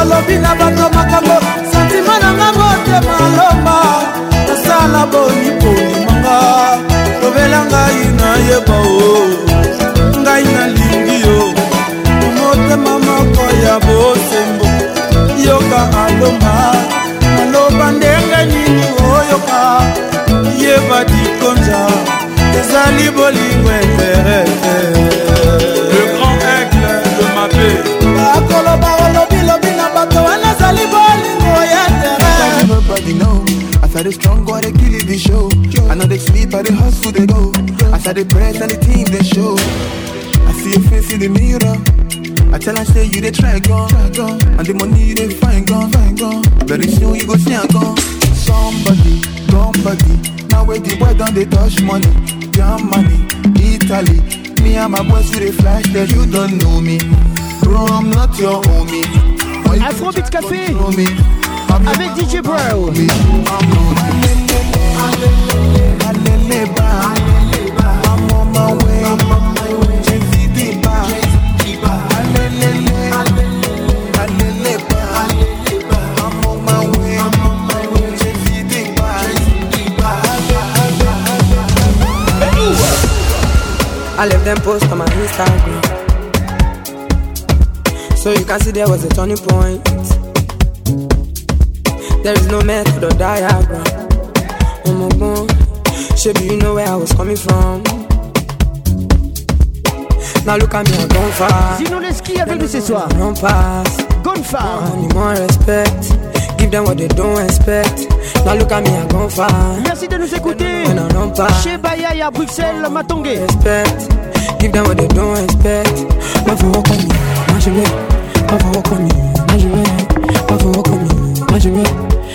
olobi na bato makambo santima nanga motema lomba nasala boniponi manga. Lobela ngai nayeba o. Ngai nalingi yo. Motema moko ya bosembo. Yoka alomba aloba ndenge nini oyoka. Yeba dikonza. Ezali bolingo emberete le grand aigle de mabe bakoloba olobilobi na bato wana As I strong, God they kill it, they show. I know they sleep, I dey hustle, they go. As I dey press and the team they show. I see your face in the mirror. I tell her say you dey try gone. And the money you dey find gone. Very soon you go see am gone. Somebody, somebody Now where the boy don dey touch money Germany, Italy. Me and my boys we dey flash that you don't know me. Bro, I'm not your homie. Afrobeat Café avec DJ Bro. I left them post on my Instagram. So you can see there was a turning point. There is no method or diagram. Oh my god, Shaby, you know where I was coming from. Now look at me, I'm gone far. Zino Leski avec nous ce soir. Run past. Gone far. I need more respect. Give them what they don't expect. Now look at me, I'm gone far. Merci de nous écouter. When I run past. Chez Bayay à Bruxelles, Matongé. Respect. Give them what they don't expect. Pas for walk on me, moi je vais. Walk on me, moi je vais. Pas for walk on me, moi walk on me, moi je vais.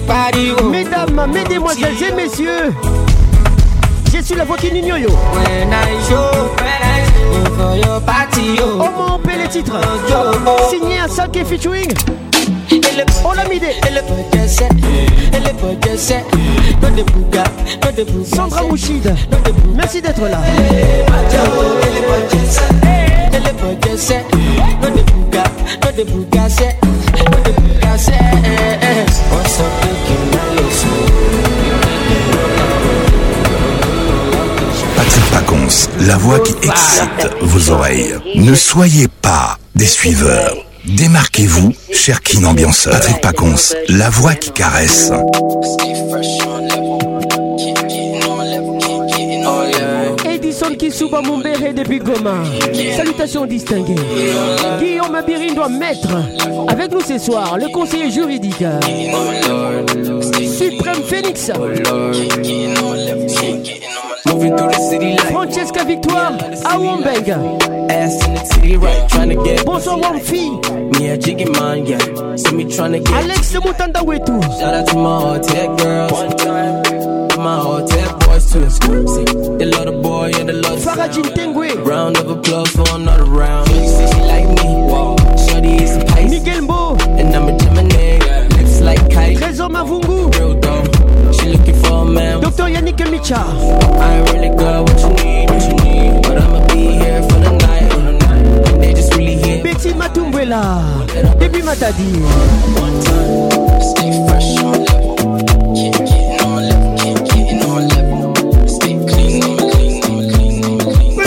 Mesdames, mesdemoiselles et messieurs, je suis la voix qui n'ignore. When I show, for your party, yo. On paie les titres. Signé un sac et featuring. Olamide. Sandra Mouchid. Merci d'être là. La voix qui excite vos oreilles. Ne soyez pas des suiveurs. Démarquez-vous, cher Kin Ambianceur. Patrick Pacons, la voix qui caresse. Edison Kisuba Mumbere depuis Goma. Salutations distinguées. Guillaume Abirindo Maître. Avec nous ce soir, le conseiller juridique. Suprême Phoenix. Moving through the city like Francesca Victoire à Wombeg. ass in the city right, trying to get Bonsoir Wamfi. me a jiggy man, yeah. See me trying to get Alex Mutanda Wetu. shout out to my hotel girls, one time. My hotel boys too. See, they love the boy and they love the Farajin Tengwe. Round of applause for another round. She say she like me. Whoa. Shorty is a Pisces. Miguel Mbo. And I'm a Gemini. Lips like kite. Trésor Mavungu. Real though. She looking for a man. Dr Yannick Micha. I ain't really got what you need, what you need. But I'ma be here for the night. For the night. And they just really here. Betty Matumbwela. Depuis Matadi. Stay fresh on level. Keep getting on my level. Keep getting on my level. Stay clean on my clean on my clean on my clean.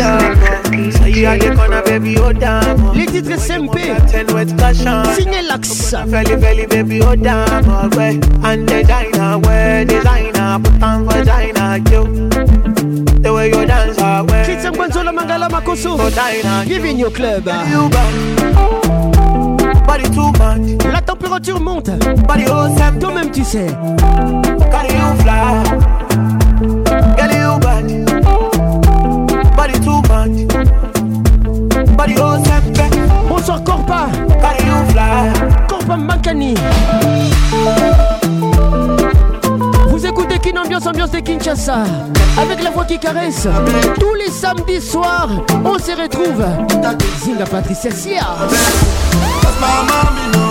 écoute Baby, Les SMP. Signé baby, oh And designer, wear designer. Put on you. The way you dance, I wear. Christian Mangala Giving your club. Body too much. La température monte. Body awesome. Toi-même, tu sais. Got you fly. Got you bad. Body too much. Bonsoir Corpa. Corpa Mankani Vous écoutez Kin Ambiance Ambiance de Kinshasa. Avec la voix qui caresse. Tous les samedis soirs On se retrouve. Zinga Patricia Sia. Cause my mommy know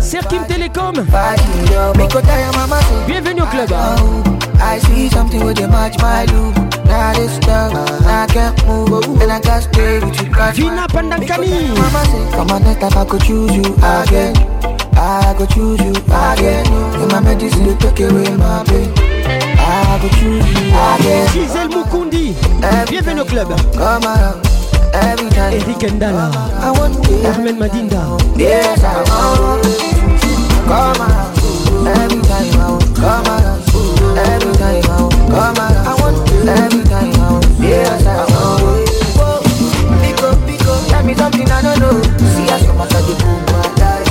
Serkim Telecom. Bienvenue au club. I see something with the match my look. Now this stuff, I can't move, and I can't stay with you. Vina Pandankani. Mama say, come on, next time I could choose you again. I go choose you again. And my medicine to take away my pain. I go choose you again. Gisèle Mukundi. Bienvenue au club. Come around. Every time. Eric Ndala. I want you. Ahmed Madinda. Yes, I want you. Come around. Every time I want. Come around. Every time I want. Come around. I want you. Every time I want. Yes, I want you. Pick up, pick up. Tell me something I don't know. See us come out of the boom, my life.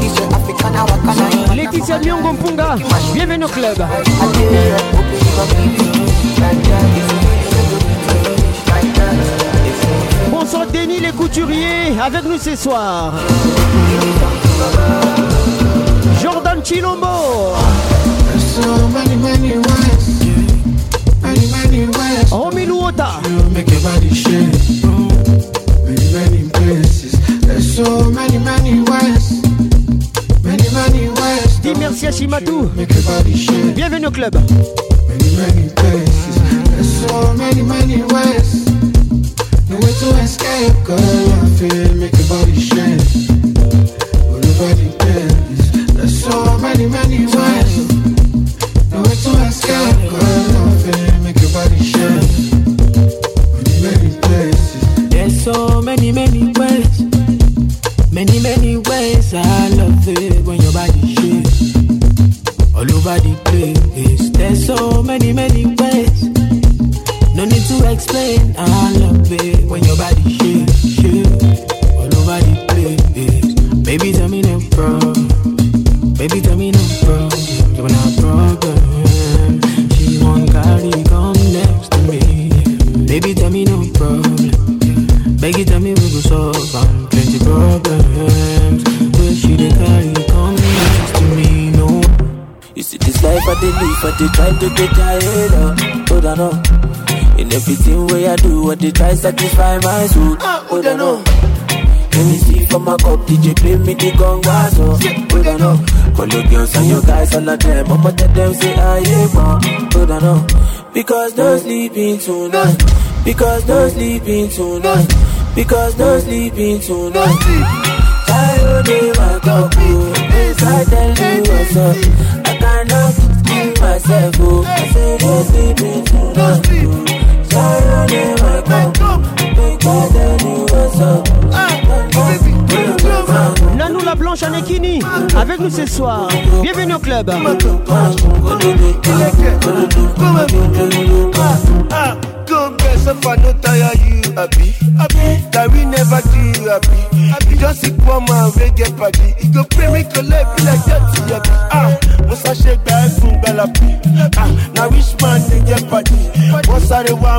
This is African, I walk on Laetitia Nyongo Mpunga. Bienvenue au club. Bonsoir Denis les couturiers avec nous ce soir. Jordan Chilombo. Romy Luota. Dis merci à Shimatou. Bienvenue au club. Many, many places. There's so many, many ways. To escape. I feel make your body shake. Over the place. There's so many, many ways. No way to escape. I feel make your body shake. Many, many places. There's so many, many ways. Many, many ways. I love it when your body shakes. All over the place. There's so many, many ways. No need to explain. I love In everything way I do, I dey try satisfy my soul. Hold on, oh. no. Let me see from my cup, DJ play me the gonga oh? so. Hold on, oh. no. Call your girls and your guys, all of them. I'ma tell them say I ain't born. Hold on, no. Because no sleeping tonight. Because no sleeping tonight. Because no sleeping tonight. Child, they my cup, oh. Yes, I tell you what's up. I cannot keep myself, oh. I say no sleeping tonight. Oh. Nanou la blanche à avec nous ce soir. Bienvenue au club. Ah. Ah.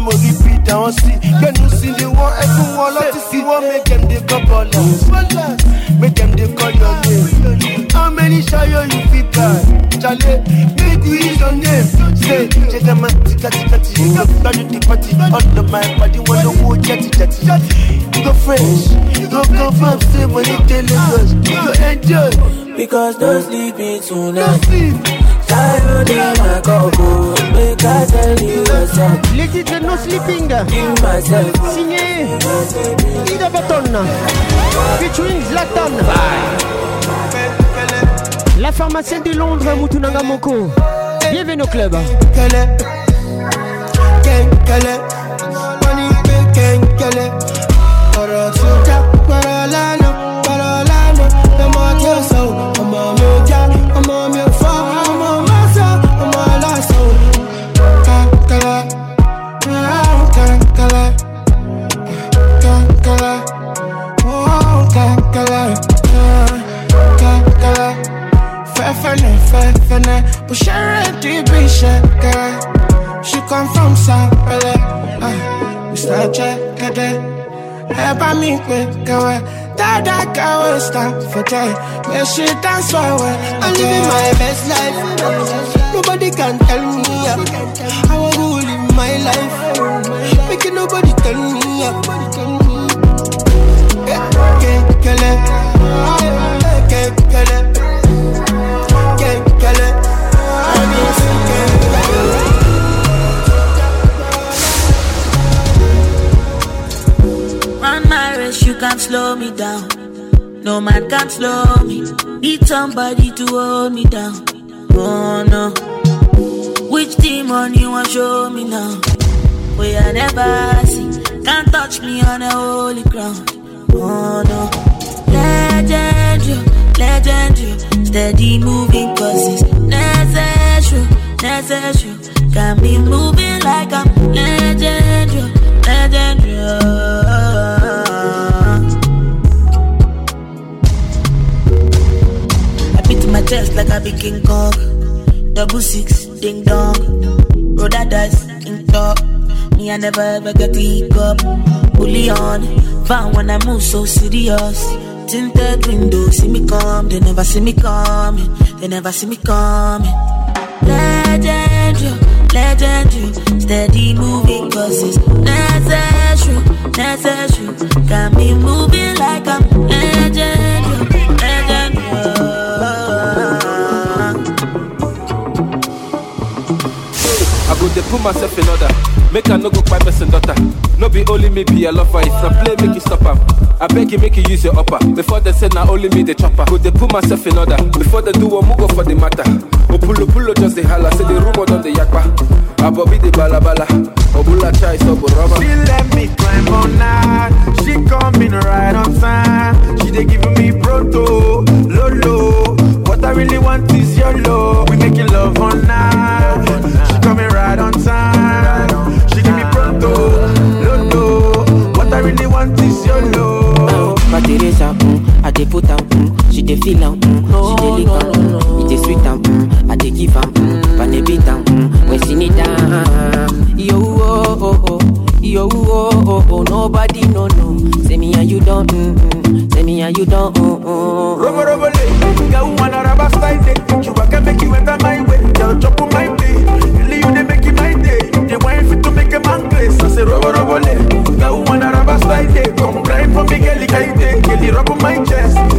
mo repeat àwọn sí. gbẹ̀nu sí ni wọ́n ẹkún wọn lọ́tí sí wọ́n make dem dey bọ́lá. make dem dey call your how many ṣayọ you fit buy? jale make we use your name. say jẹjẹ ma tita tita ti yóò gbádùn di pati ọ̀dọ̀ my body wọn lówó jẹ́tì jẹ́tì. you go fresh you go confam say money dey lagos go enjoy. because no sleep me tonight. Les titres No Sleeping. Signé Ida Baton. Featuring Zlatan. La pharmacienne de Londres, Mutunanga Moko. Bienvenue au club. usharati bishaka she come from sapele usache kede eba mi kwe kawe dada kawe stand for day. make she dance for well i'm living my best life. Nobody can tell me how i to live my life. Make it nobody tell me yeah. Kele, kele, it. Can't slow me down. No man can slow me. Need somebody to hold me down. Oh no. Which demon you want show me now? We I never see. Can't touch me on a holy ground. Oh no. Legend you, legend you. Steady moving cause necessary, necessary. Got me moving like I'm legend you, chest like I be King Kong. Double six, ding dong. Roll that dice in top. Me, I never ever get the hiccup. Bully on, found when I move so serious. Tinted window, see me come, they never see me coming. They never see me coming. Legend, you, legend. Steady moving cause it's necessary, necessary. Got me moving like I'm legend, dey put myself in order. Make I no go buy person daughter. No be only me be a lover. If na play, make you stop am. I beg you, make you use your upper. Before they say na only me the chopper. Go dey put myself in order. Before they do one, go for the matter. Opulo pulo just the holla. Say the rumor don the yakpa. Abobi the balabala. Obula chai so rubber. She let me climb on night. She coming right on time. She they giving me proto, lolo. What I really want is your love. We making love on night. But Teresa, mm, I dey put am, mm, she dey feel am, mm, she dey lick am, mm, it dey sweet am, mm, I dey give am, mm, but dey beat am, mm, when she need am. Yo oh oh oh, yo oh oh oh, nobody no no. Say me and you don't, mm, mm, say me and you don't, mm, mm. Robo robo le, girl wanna rubber style day. You I can make you enter my way, girl chop on my day. Really you dey make it my day. They want fit to make a man place. I say robo robo le, girl wanna rubber style day tight, eh. Girl, it, rub on my chest.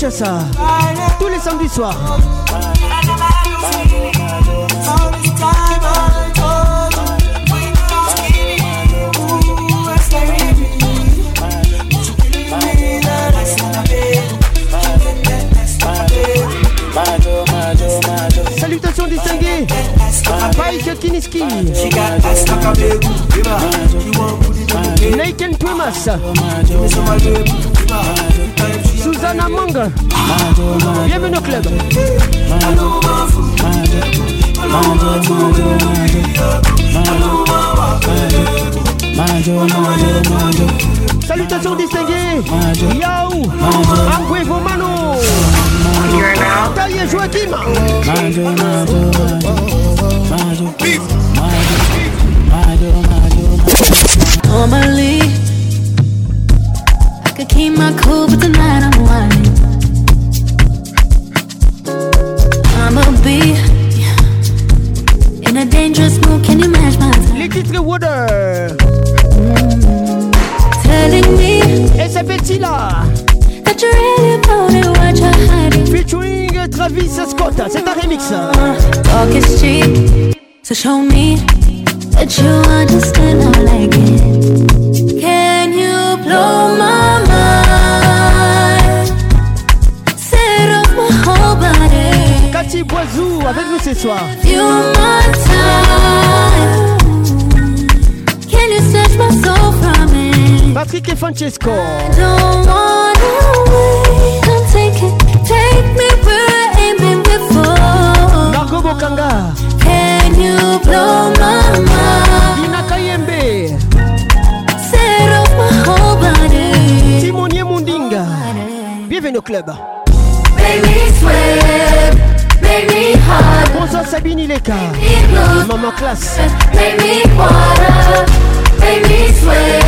That's what I beg. Salutations distinguées Païk Kiniski. Naiken Thomas. Susanna Manga. Bienvenue au club. Salutations distinguées. Yao. Angwevo Mano. Taillé Joachim. Normally, keep cool, I'm whining. Be in a dangerous mood. Can you match my Water. Mm-hmm. Telling me. Et c'est petit là. That what you're hiding. Featuring Travis Scott, c'est un remix. Talk is cheap, so show me. Francesco. Margot Bokanga. Can you blow my mind? Ina Kayembe. Set up my whole body. Timonier Mundinga. Bienvenue au club. Make me sweat. Bonsoir Sabine Ileka Maman classe Make me water, make me sweat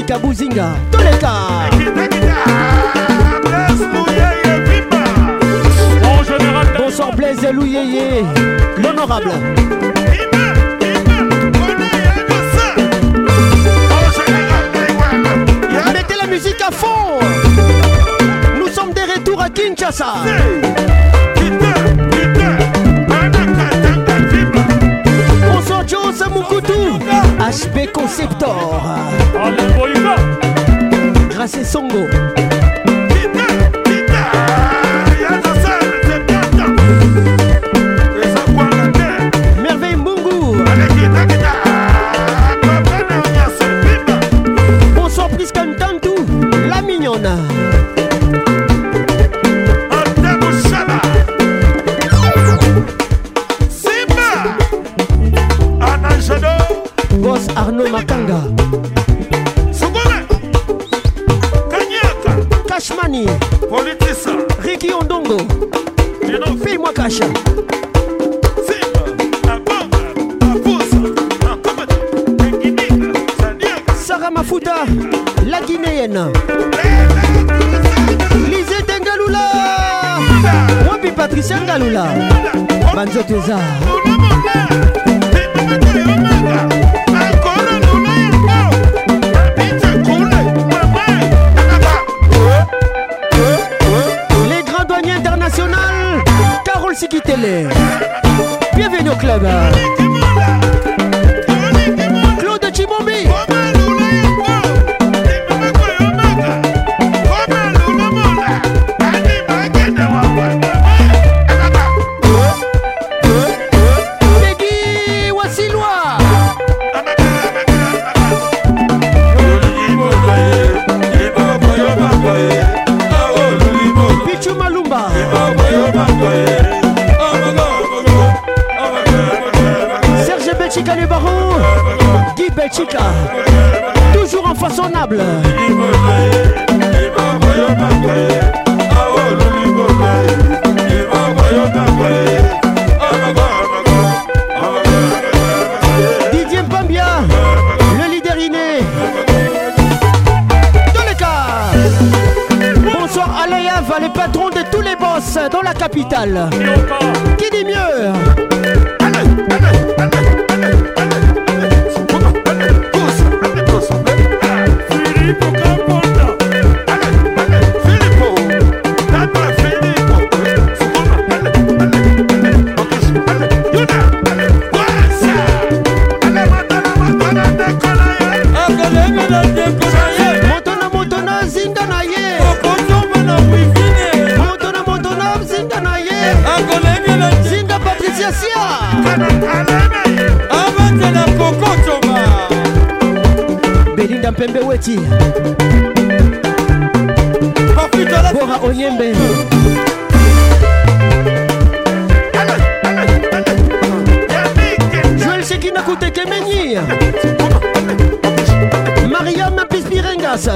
erika buzinga. Toleka. Bonsoir blaise louyeye. L'honorable. Mettez la musique à fond. Nous sommes de retour à kinshasa. Vincent Moukoutou HB Conceptor. Grâce Songo. Vamos utilizar. eleki na kutekemeni mariam pispirengas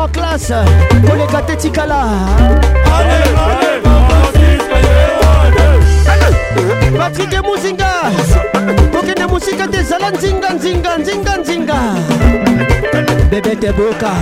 mouvement classe koleka te tikala patrik muzinga kokende mosika te ezala nzinga nzinga nzinga nzinga bebete boka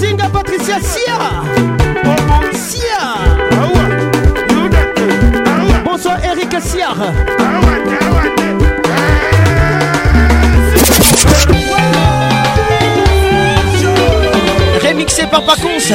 zinga patricia sia. Bonsoir eric siar remixé par Paconce.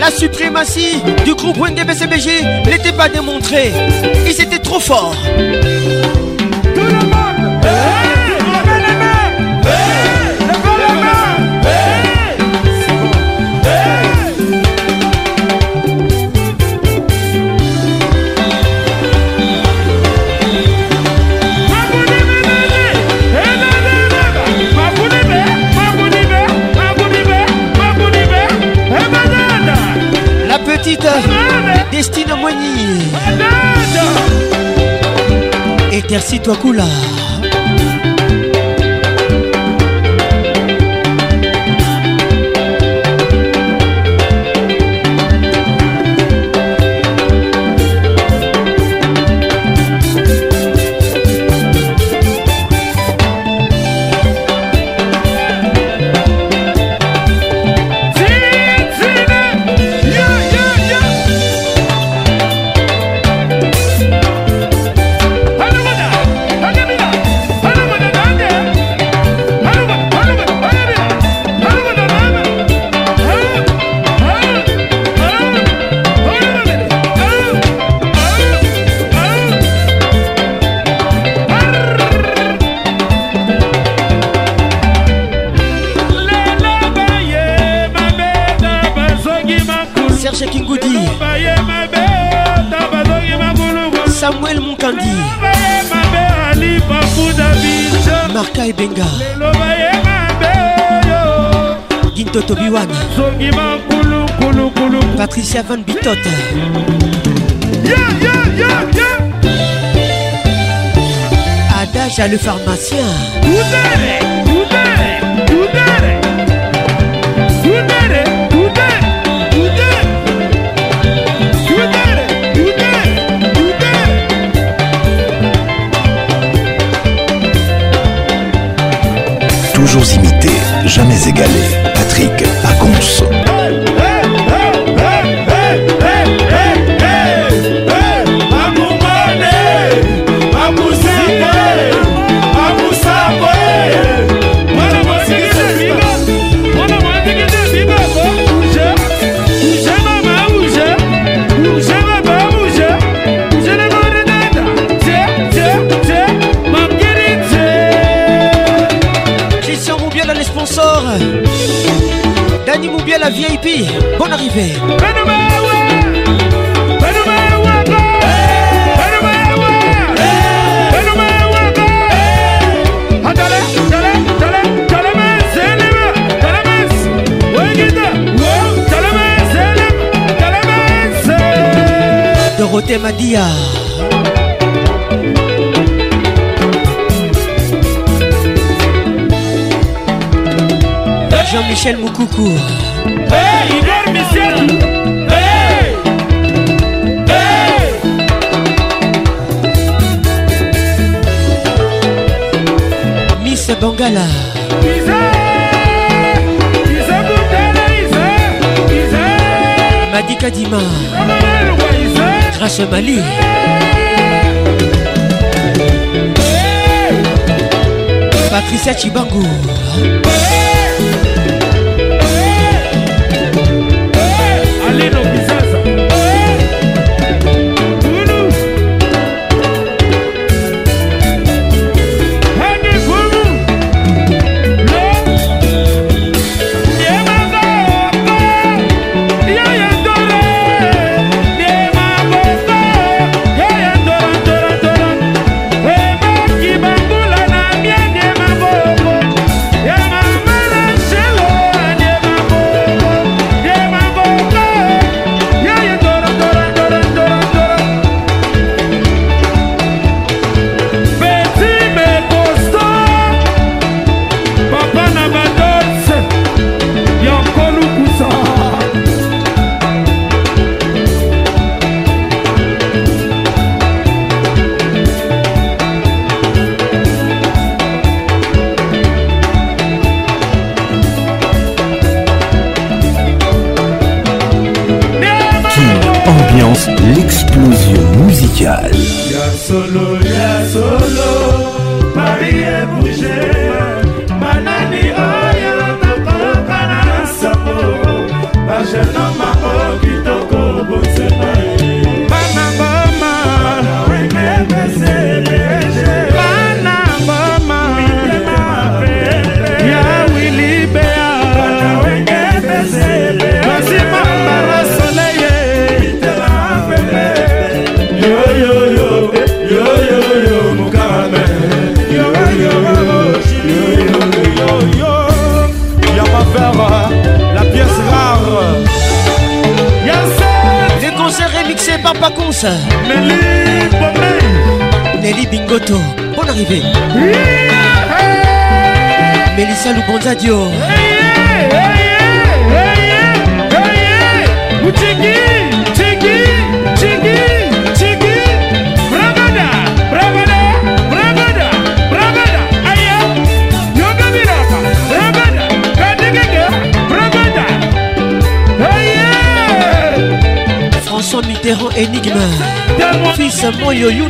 la suprématie du groupe NDBCBG n'était pas démontrée. Ils étaient trop forts. Christine Moigny. Éclaircis-toi, Koula. maninga ginto tobiwan patricia van bitot adage à le pharmacien. Oudere, Oudere, Oudere. Toujours imité, jamais égalé. Patrick Pacons. Moubiala, VIP. Bonne arrivée. Dorothée Madia. Jean-Michel Moukoukou. Bangala. Madi Kadima. Grâce Mali. Patricia Chibangu.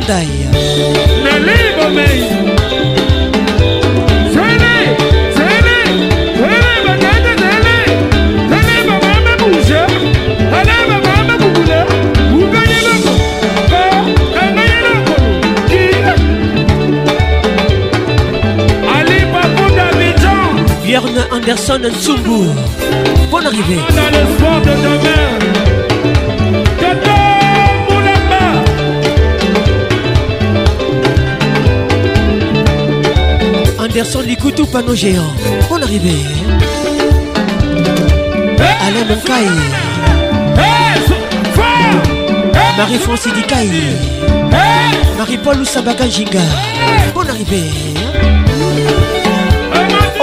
Daí. panneau géant. On arrivait. Hey, Alain Moncaille. Hey, Marie-France Idikaï. Hey, Marie-Paul Oussabaga Ginga. On arrivée.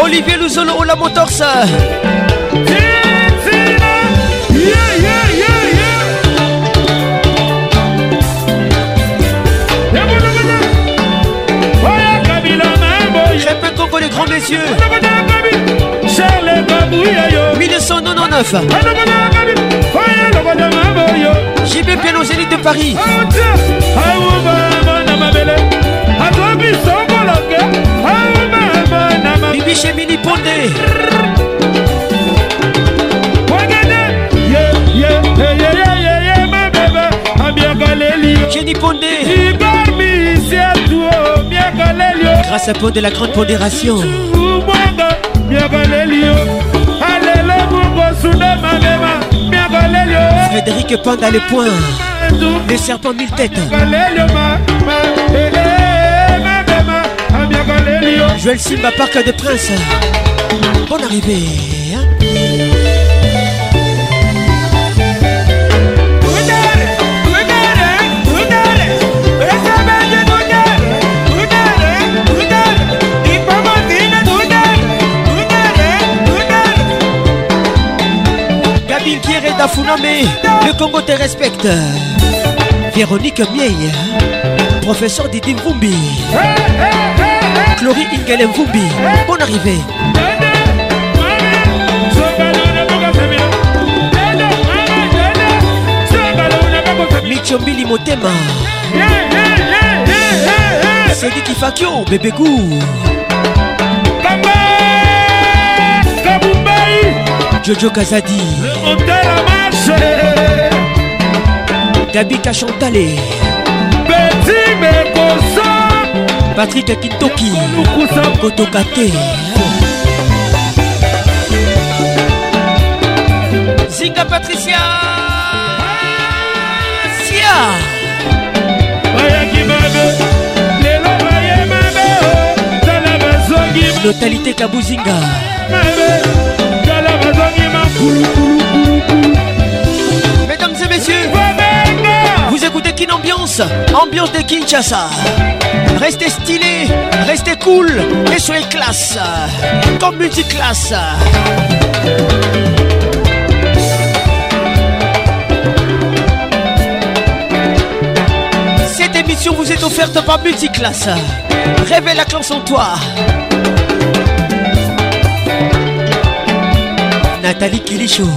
Olivier Luzolo Ola Motors. Yeah, yeah. Grands messieurs. Charles Kabouya yo. 1999. Oya Lokoda Mambo yo. JB Piano Zénith de Paris. Bibi chez Mini Pondé. Jenny Pondé. Grâce à Pondé, la grande pondération. Frédéric Panda le point. Le serpent mille têtes. Joël Simba Parc de Prince. Bonne arrivée. Gabi Kieré Dafuname, le Congo te respecte. Véronique Mieille, professeur Didi Mvumbi. Chloé Ingele Mvumbi, bonne arrivée. Michombili Motema. Sedi Kifakio, bébé Gou. Jojo Kazadi. Le motel a marché. Gabika Chantalé Petit Mekosa. Patrick Kintoki Kotokate Zinga Patricia. Sia. Lotalité Kabuzinga Mesdames et messieurs, vous écoutez Kin Ambiance, ambiance de Kinshasa. Restez stylés, restez cool et soyez classe, comme multiclasse. Cette émission vous est offerte par Multiclasse. Révèle la classe en toi. nathalie kilisho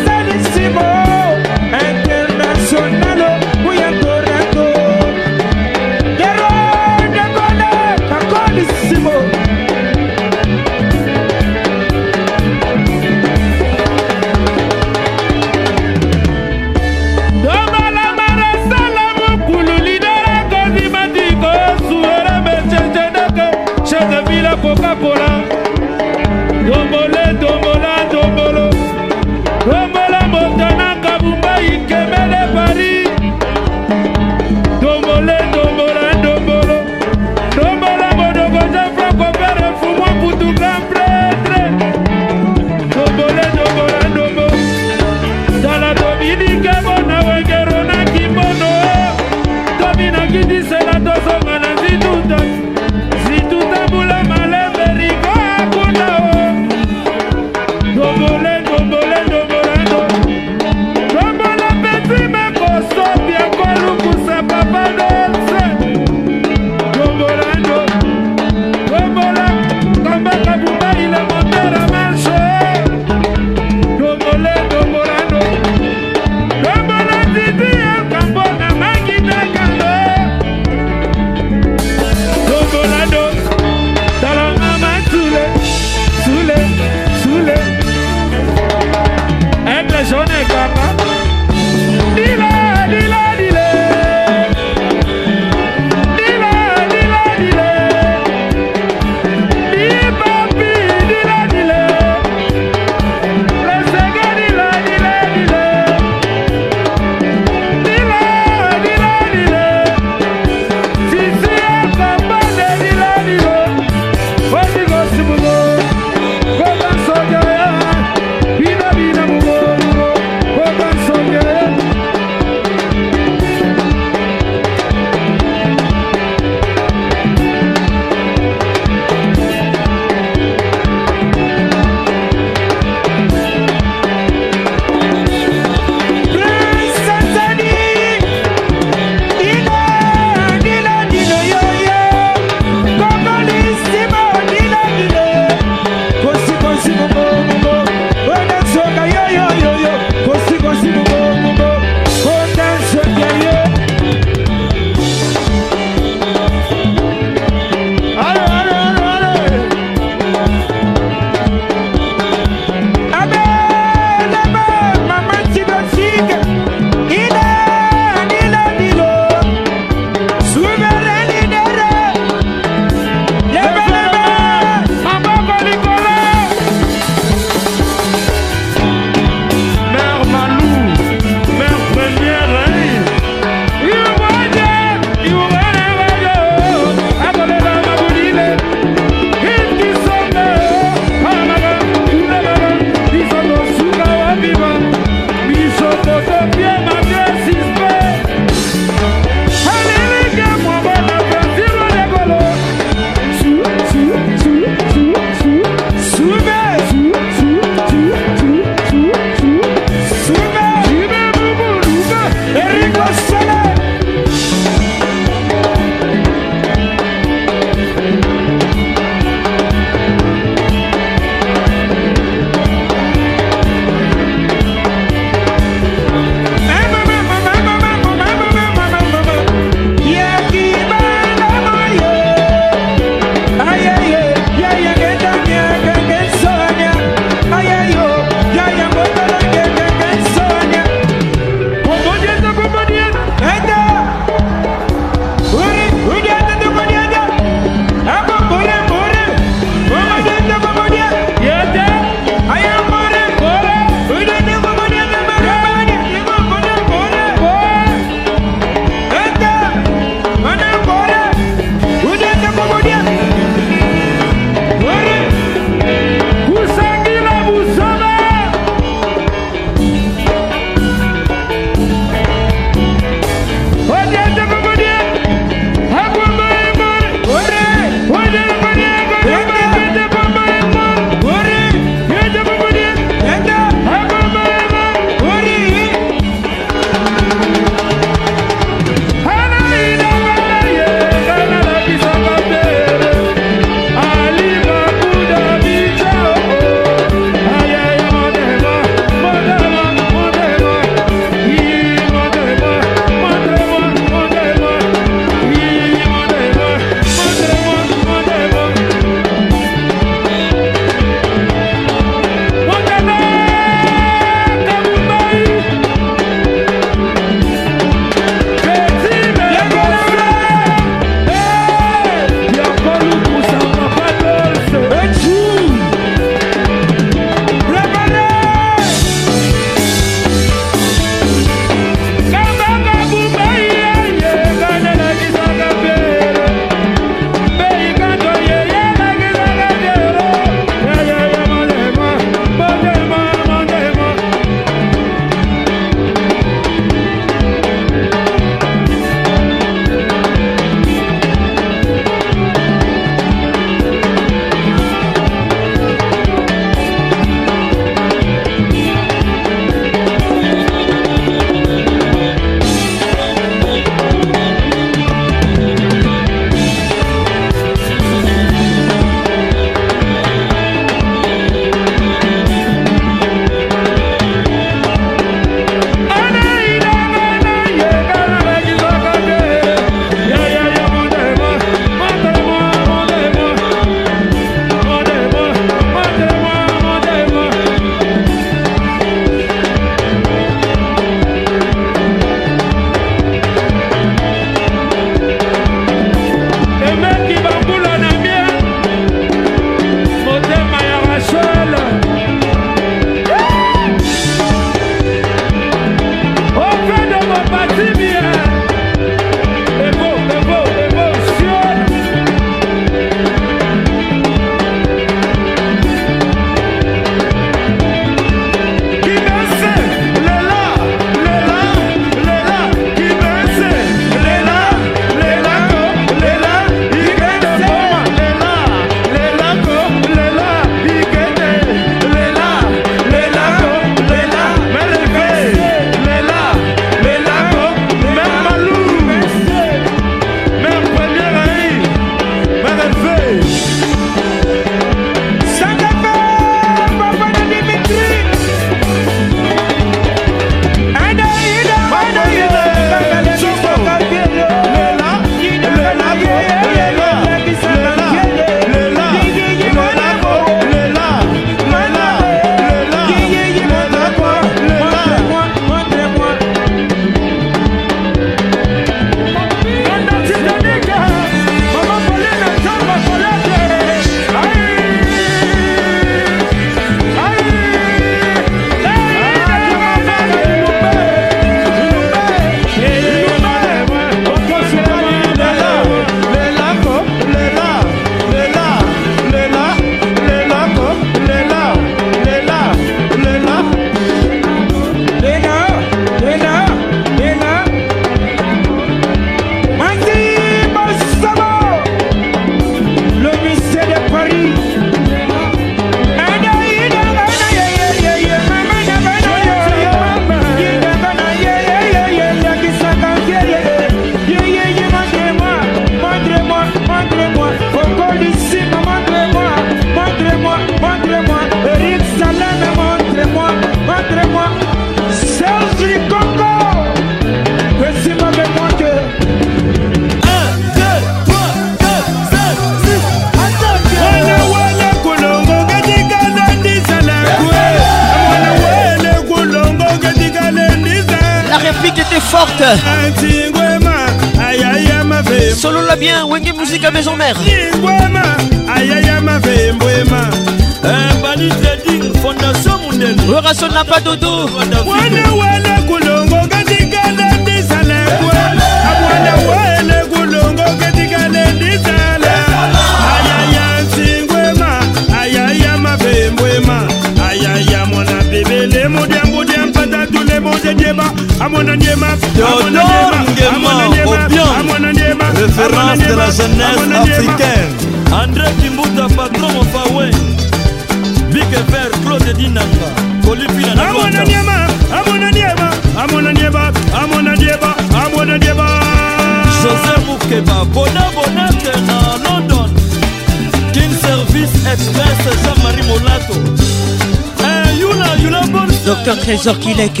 Sorkilek.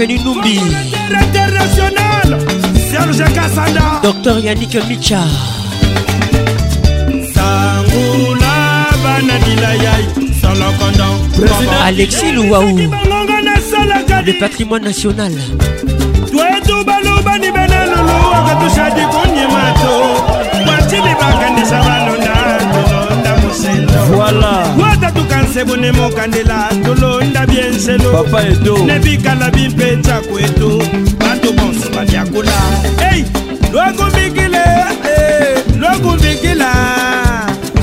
Bienvenue Numbi. International Serge Kassanda. Docteur Yannick Micha. Sangula Banadilayay Salakanda Alexis Louaou. Le patrimoine national. Tuetu Balubani Benalulu Akatusha Dikonyemato Mwatili Bakandisa sebone mokandela tolonda bie nselo nebikala bimpetsa kwetu bato bonso babyakula ei lwakumbikile lwakumbikila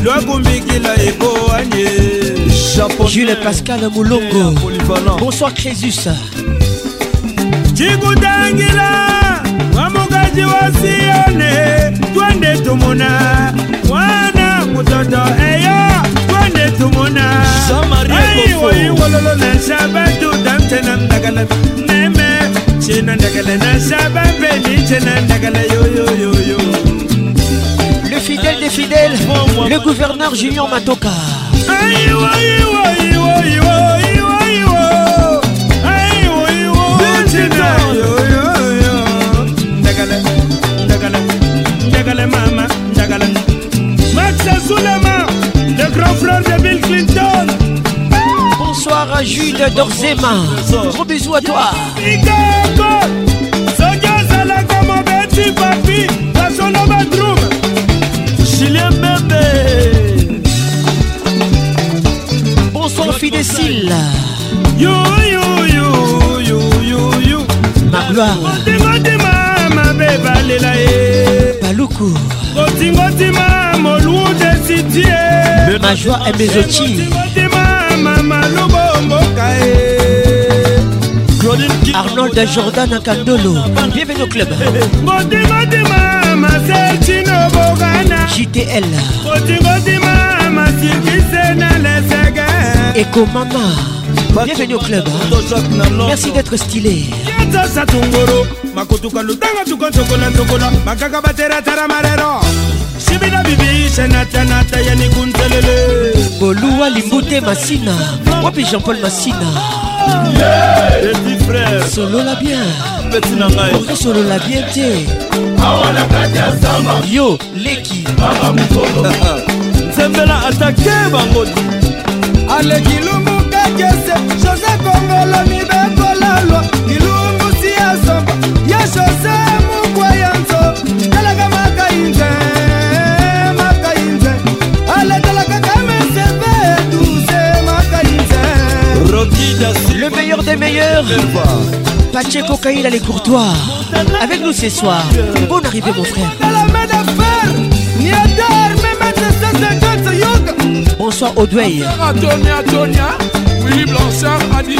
lwakumbikila ekoanye jules pascal molongo bonsoir crésus. Cikutangila mwamukaji wa sione. Twende tumona mwana mutoto eyo. tumuna wololo na saba dudam tena ndagala neme. Cena ndagala na saba beli cena ndagala yoyoyoyo le fidèle des fidèles le gouverneur junior matoka. Ndagala ndagala ndagala mama ndagala. Maxasula grand frère de Bill Clinton Bonsoir à Jules Dorzema. Gros bisous à toi. Bonsoir Fidécile. yo yo yo yo yo yo Ma gloire. ebalela ye. Baluku. Kotingotima molunde sitie majoi ebezoti mamaloboboka e arnold jordan kandolo bienvenu au club. Kotingotima maseltino bogana. Jtl kotingotima masirkise na lesege. Ekomama bienvenu au club. Merci d'être stylé. tosa tunguru makutuka lutanga tukonsokola nsokola makaka bateratara marero. Sibina bibi senatanata ya nikunzelele boluwa limbute masina. Wapi jean-paul masina? Petit frère solola bien. Peti na ngai. Okosolola bien te? Awa na kati ya zamba. Yo leki. Mama mokolo nzembela atake bango. Aleki lumbu kakese jose kongolomi Le meilleur des meilleurs. Pacheco Kaïl les courtois Avec nous ce soir. Bonne arrivée mon frère. Niatel Memetsayo Bonsoir Audwey Antonia Tonya Oui blancheur a dit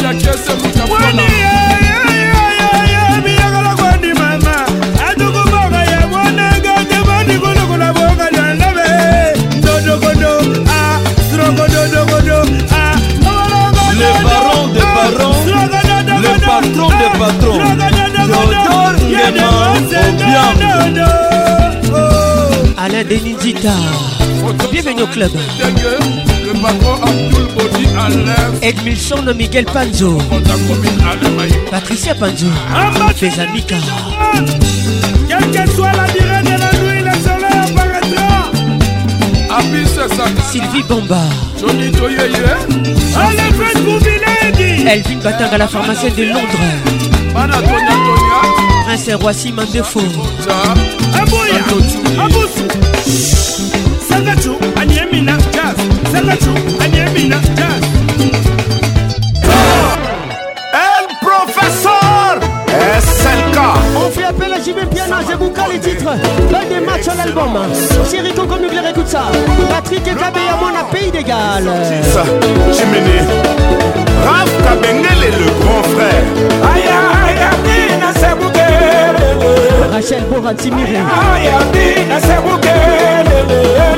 patron Théodore Nguema. Alain. Bienvenue au club. Edmilson Miguel Panzo. Patricia Panzo. Fezamika. Quelle que soit la durée de la nuit, le soleil apparaîtra. Abis Saka. Sylvie Bomba. Johnny Toyeye. Elvin Batanga, la pharmacienne de Londres. Prince Roissy Mandefo. Anyemina, Jazz. Sagachu, Anyemina, Jazz. El professeur SLK On fait appel à Zebouka les titres. Des matchs à l'album. Mugler, écoute ça. Patrick et Kabeyamon à Pays d'égal. Chimene Raph Kabengele le grand frère sebukele Rachel Bora Timire.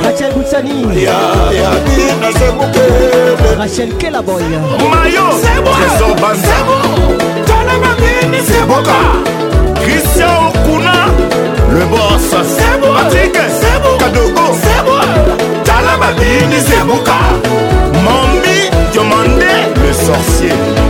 Rachel Boutsani Rachel Kelaboy. Mayo Christian Okuna Le boss. Patrick Kadogo. Talababini Sebouka Mambi Diomande Le sorcier.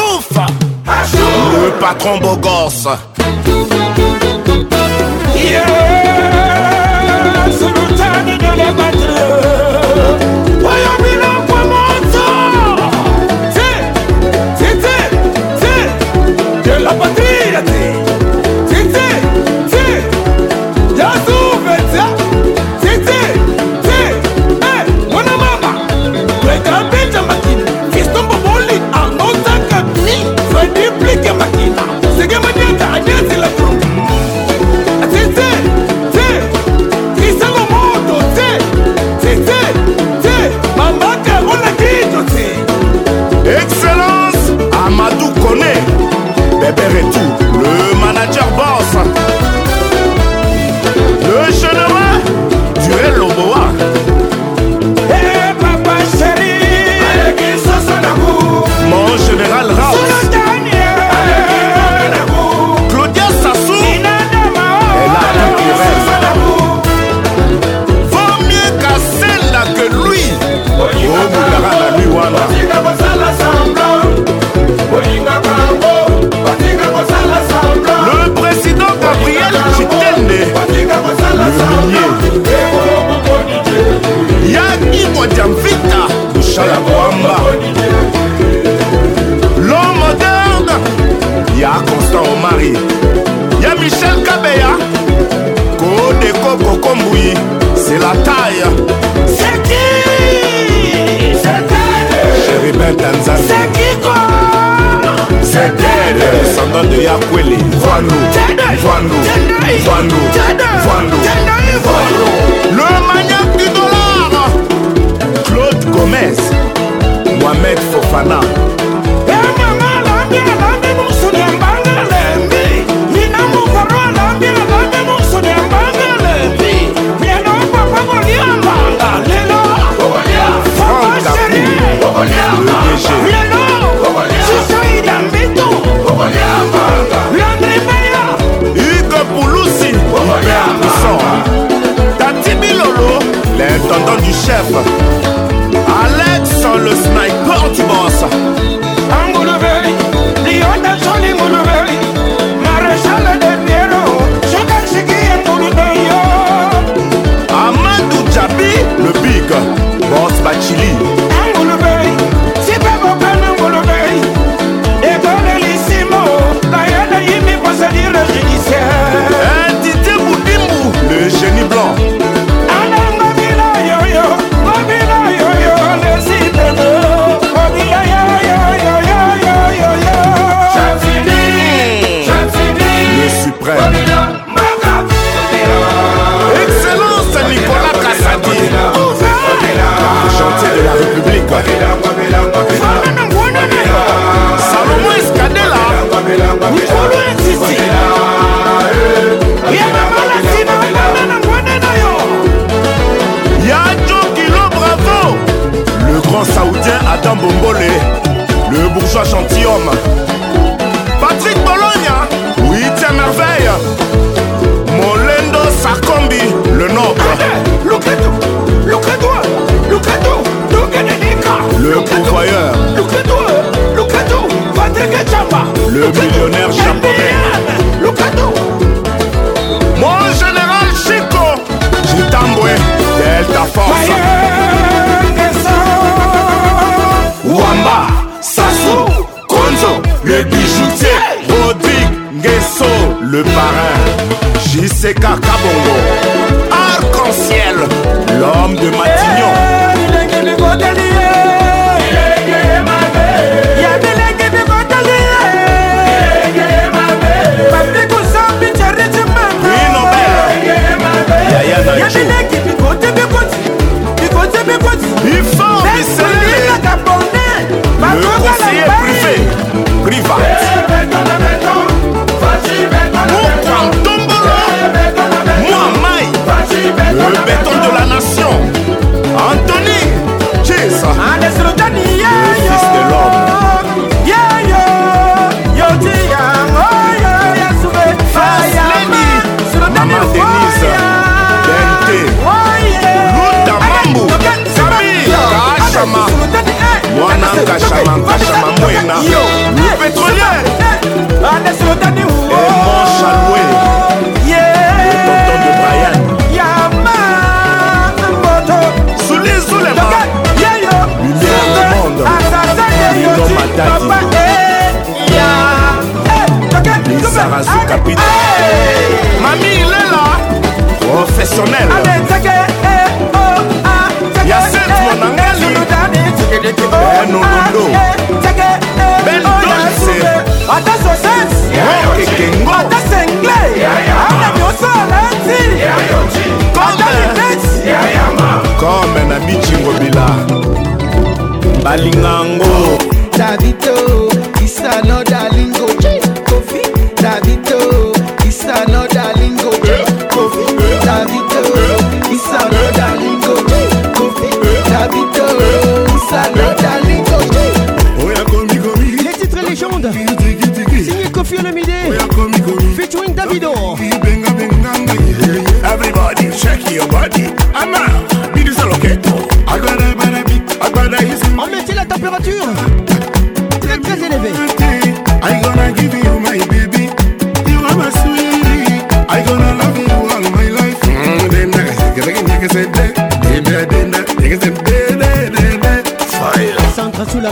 Le patron beau gosse. Yeah, c'est le temps de les battre. Voyons, Yaki Mwadiamvita. Bouchala Boamba. L'homme moderne. Y'a Constant Omari. Y'a Michel Kabeya. Kodeko Kokombouyi. C'est la taille. C'est qui C'est Chéri Ben Tanzanie. C'est qui quoi C'est elle. Descendant de Yakwele. Vando. Vando. Vando. Vando. Vando. Le maniaque du dollar. promesse. Mohamed fofana.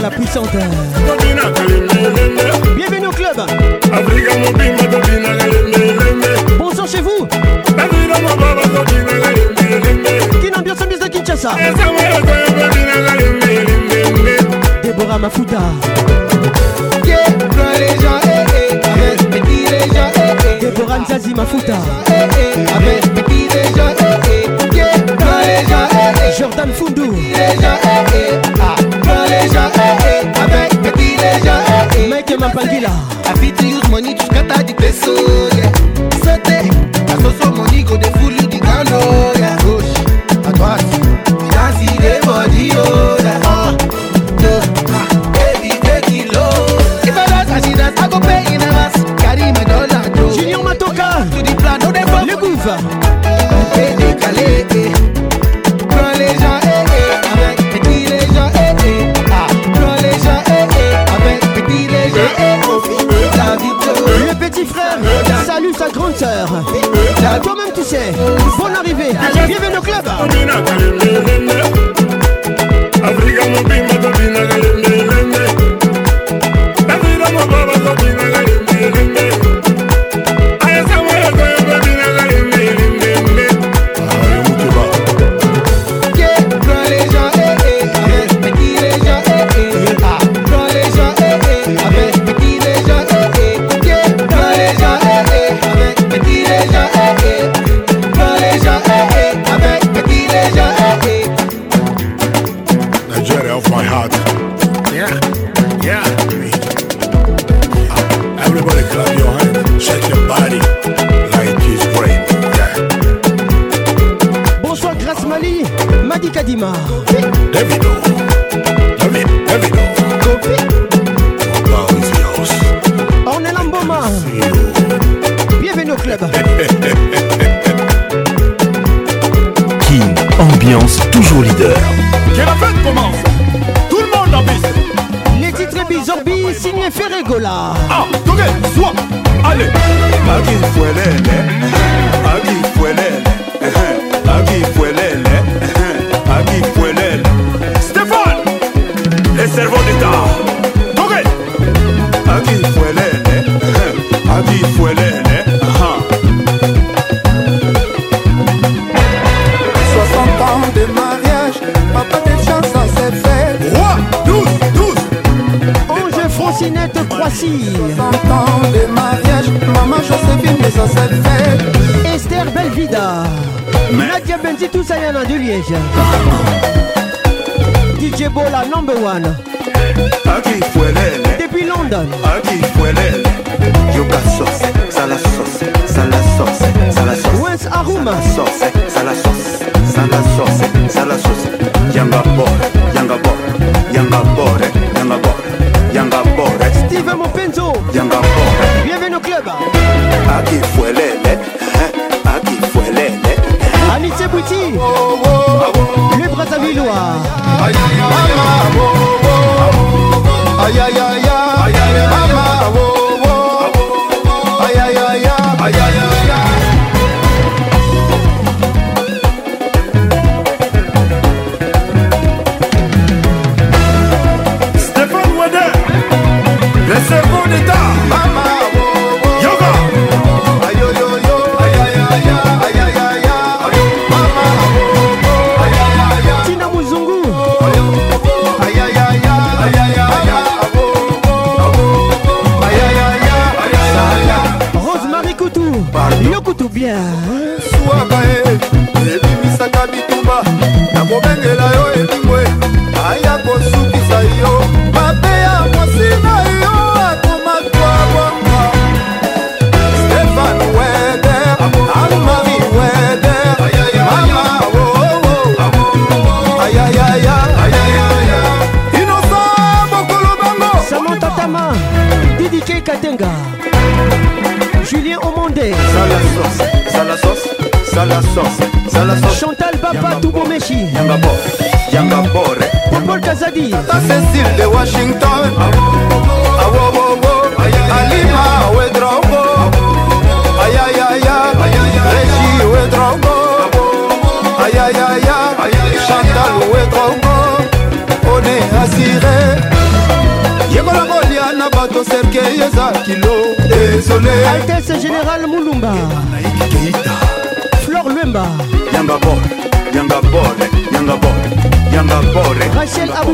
à la puissante. Bienvenue au club. Bonsoir chez vous. Kin ambiance mise de Kinshasa. Déborah Mafuta. Déborah Nzazi Mafuta. Amen.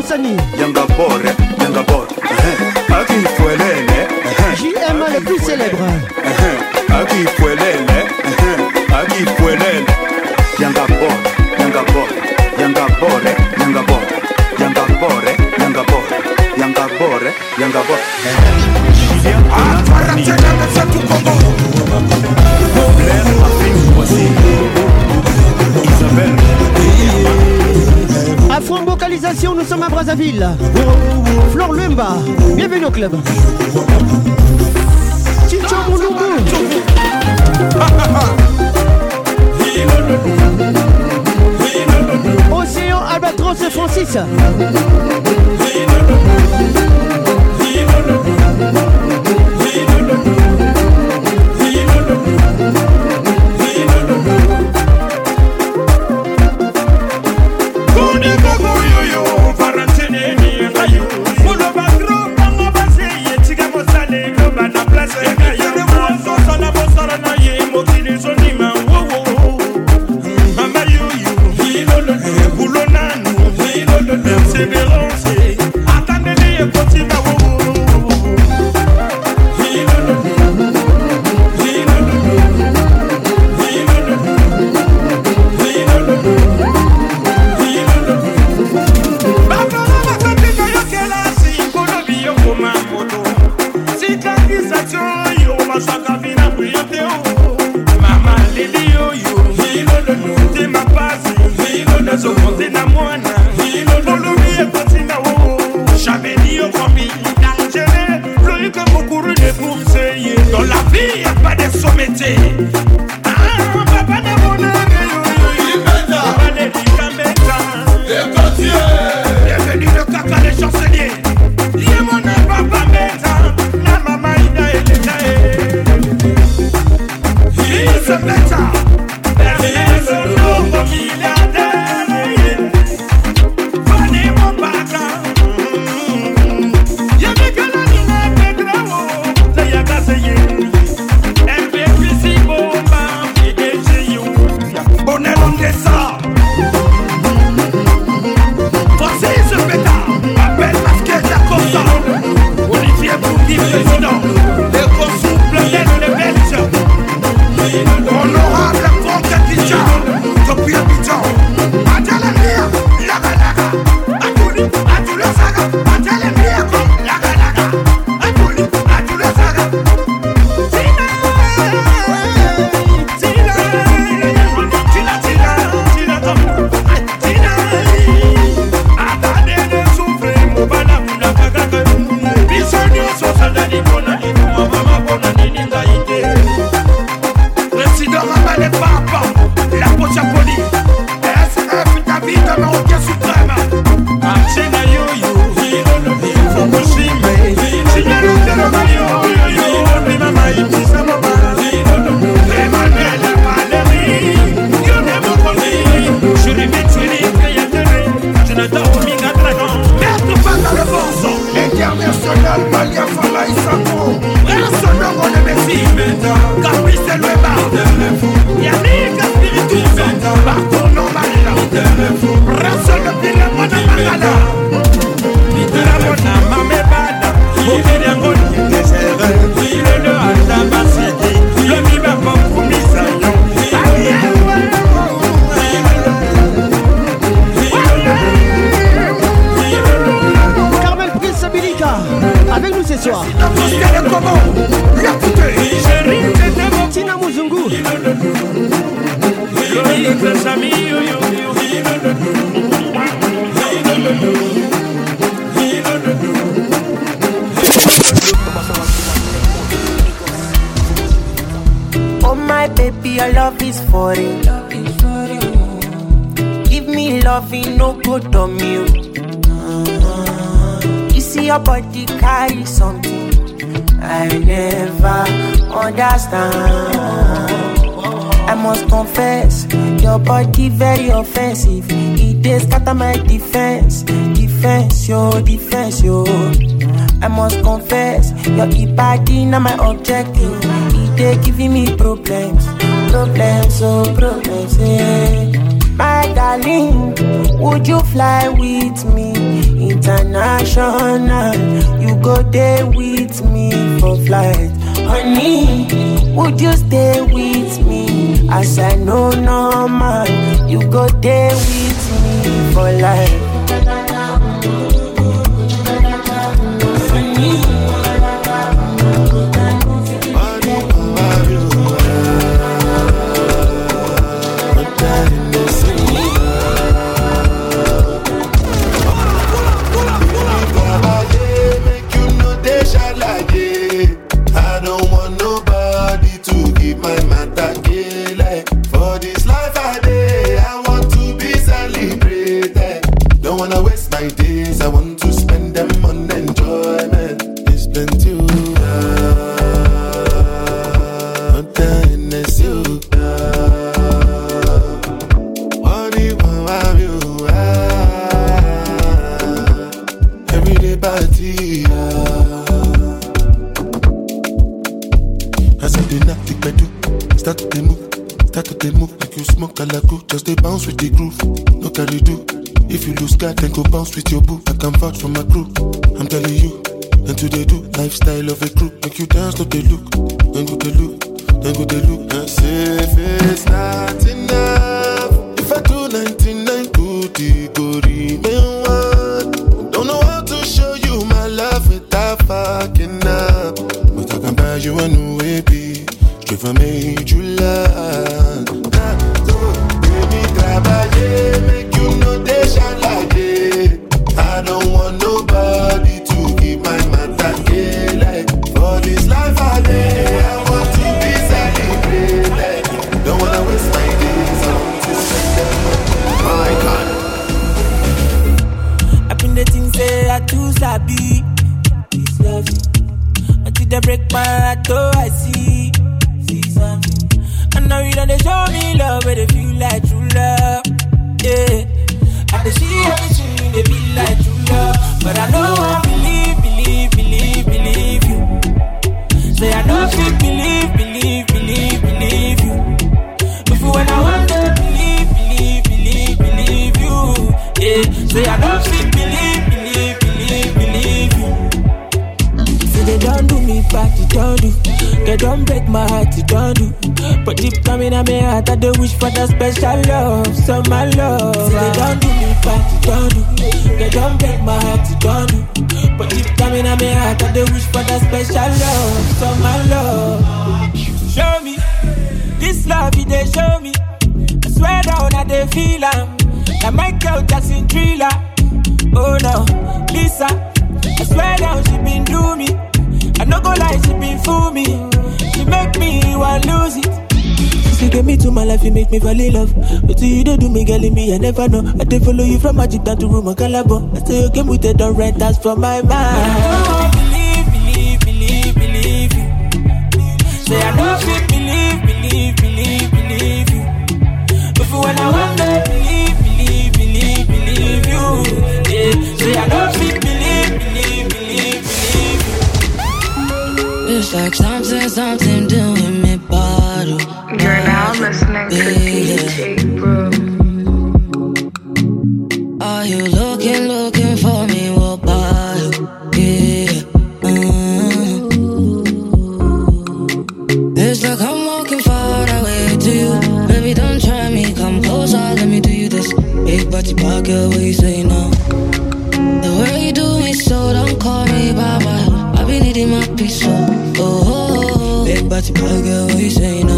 Tanzanie. Younger boy, Brazzaville, Flor Lumba, bienvenue au club. Chicho Mouloumou. Océan Albatros Francis. empty. Deep down in heart, I do wish for that special love, so my love. See they don't do me you don't do. They don't break my heart, don't do. But deep down in my heart, I do wish for that special love, so my love. Show me this love, they show me. I swear down, I they feel am. Like Michael Jackson thriller. Oh no, Lisa. I swear down, she been do me. I no go lie, she been fool me. She make me want lose it. She get me my life, you make me fall in love. But you don't do me, girl, in me, I never know. I dey follow you from Magic down to Roma Calabo. I say you came with the don't rent that's from my mind. Believe, believe, believe, believe you. Say I don't fit believe, believe, believe, believe you. But for when I want to believe, believe, believe, believe you. Yeah. Say I don't fit believe, believe, believe, believe you. It's like something, something doing me bottle. You're now listening to DJ Bro. Are you looking, looking for me? What? Yeah. mm. It's like I'm walking far away to you. Baby, don't try me. Come closer, let me do you this. Big body pocket, what you say now? The way you do me so, don't call me Baba. I be needing my peace, so. Oh, oh, oh. Big body pocket, what you say now?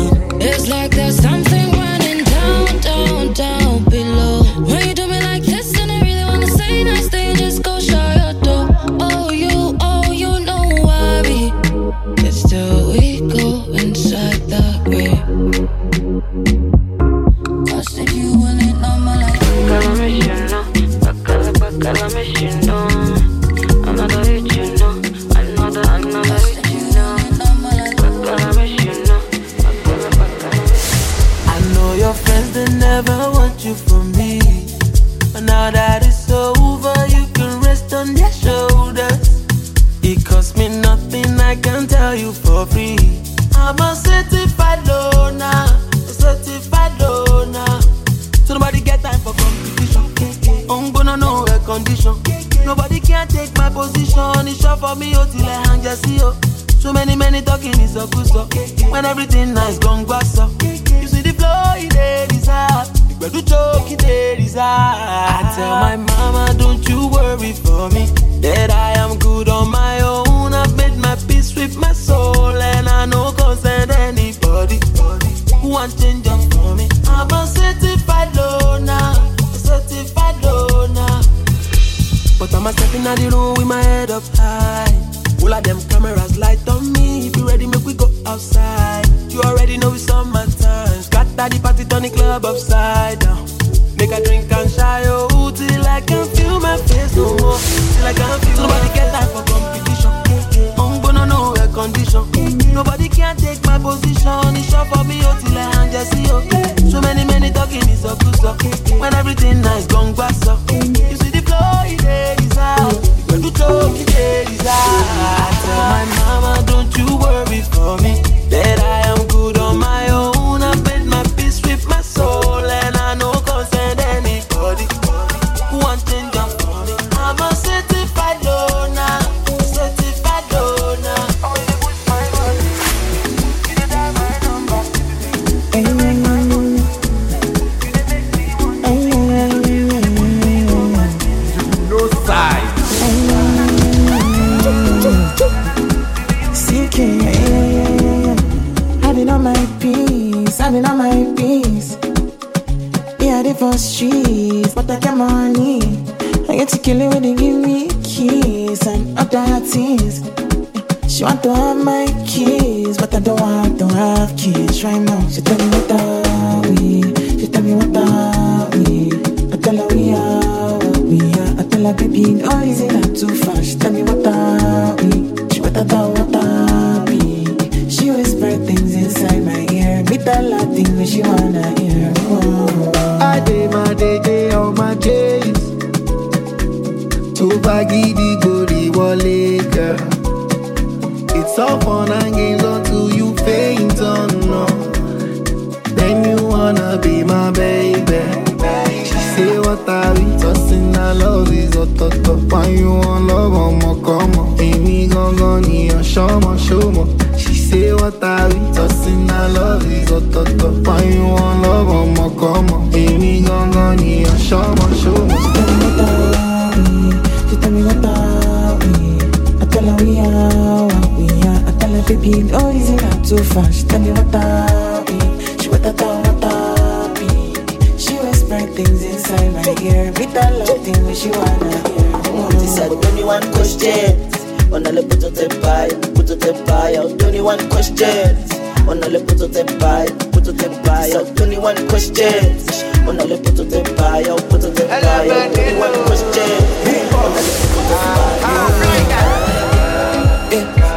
hear With that love you wanna hear. Mm. Uliza 21 questions. Wanaleputa tebaya puta tebaya 21 questions. Wanaleputa tebaya puta tebaya 21 questions wanaleputa tebaya puta tebaya 21 questions. Wanaleputa tebaya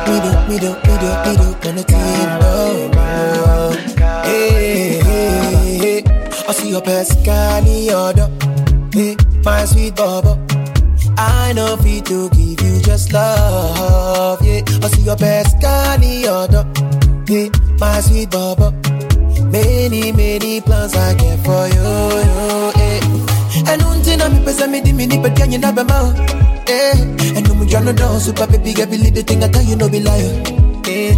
we do, we do, we do, we do, gonna keep Hey, hey, hey, I see your best guy, your dog. Hey, my sweet bubble. I know fit to give you just love, yeah. I see your best kind other. Hey, my sweet bubble. Many, many plans I get for you, yo, eh. And until I'm pesa me di mini but can you never mount? Eh, and no me jano down super baby, I believe the thing I tell you no be lying yeah.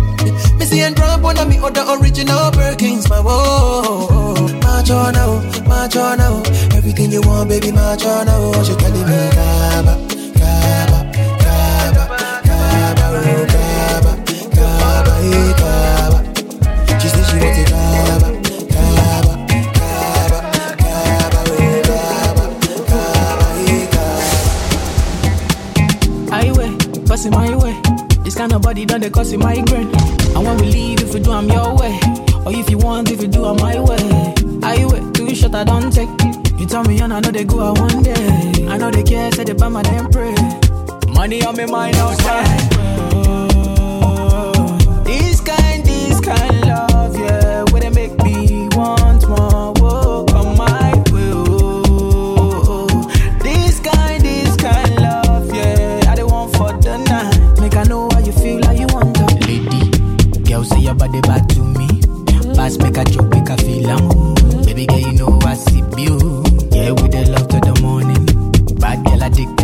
Me and drop one of me other original Perkins, my whoa. March on now, march on now. Everything you want, baby, march on. She telling me, Gaba, oh, She she. Passing my way this kind of body done they cause a migraine. And when we leave, if you do, I'm your way. Or if you want, if you do, I'm my way. I wait too short, I don't take it. You tell me, and I know they go out one day. I know they care, say they buy my damn pray. Money on me, mind outside. make a joke, make a feel am. Baby girl, you know I see you. Yeah, we the love to the morning. Bad girl addicted.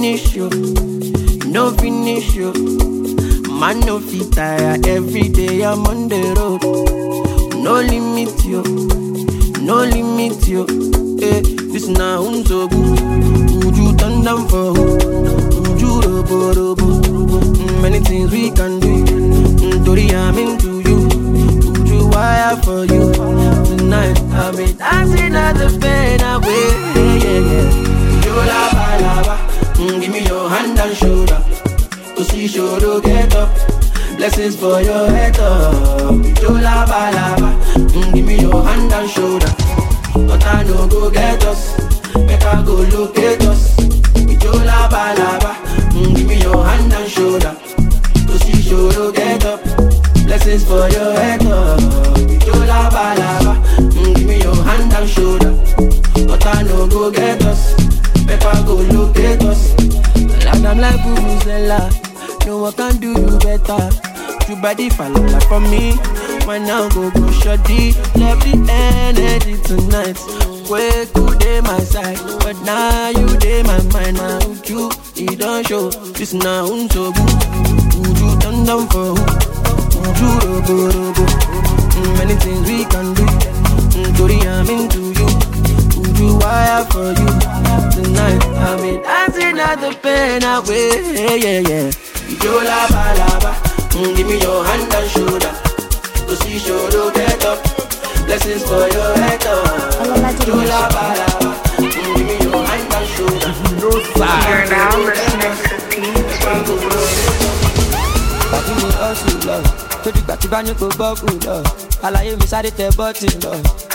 Finish you, no finish you. Man no fit tire every day I'm on the road. No limit you, no limit you. Eh, this na unso Would you turn down for who? Would you robo robo? Mm, Many things we can do. Mm, Tori, I'm into you. Would you wire for you? Tonight I'll be dancing at the pain away. Yeah, yeah, yeah. And shoulder. To see shoulder get up. Blessings for your head up. You lava lava. Mm, give me your hand and shoulder. But I no go get us. I go locate us. You lava lava. Mm, give me your hand and shoulder. To see shoulder get up. Blessings for your head up. You lava lava. Mm, give me your hand and shoulder. But I no go get us. I go locate us. Lord, I'm like Vuvuzela. No one can do you better. You body follow like for me. Why now go go shoddy? Lovely energy tonight. Wake you day my side, but now you day my mind. Now you it don't show. This now unso good. Would you turn down for who? You robo robo? Mm, Many things we can do. Mm, Tori, I'm into you. Would you wire for you? Tonight I'll be dancing at the pain away. Yeah, yeah, yeah. You lava lava. Mm, give me your hand and shoulder. To see shoulder get up. Blessings for your head up. You lava lava. Mm, give me your hand and shoulder. No You're now listening to Bàbí mi ọ̀sùn lọ, tó dìgbà tí bá ní kò bọ́ọ̀kù lọ. Àlàyé mi sáré tẹ bọ́ọ̀tì lọ.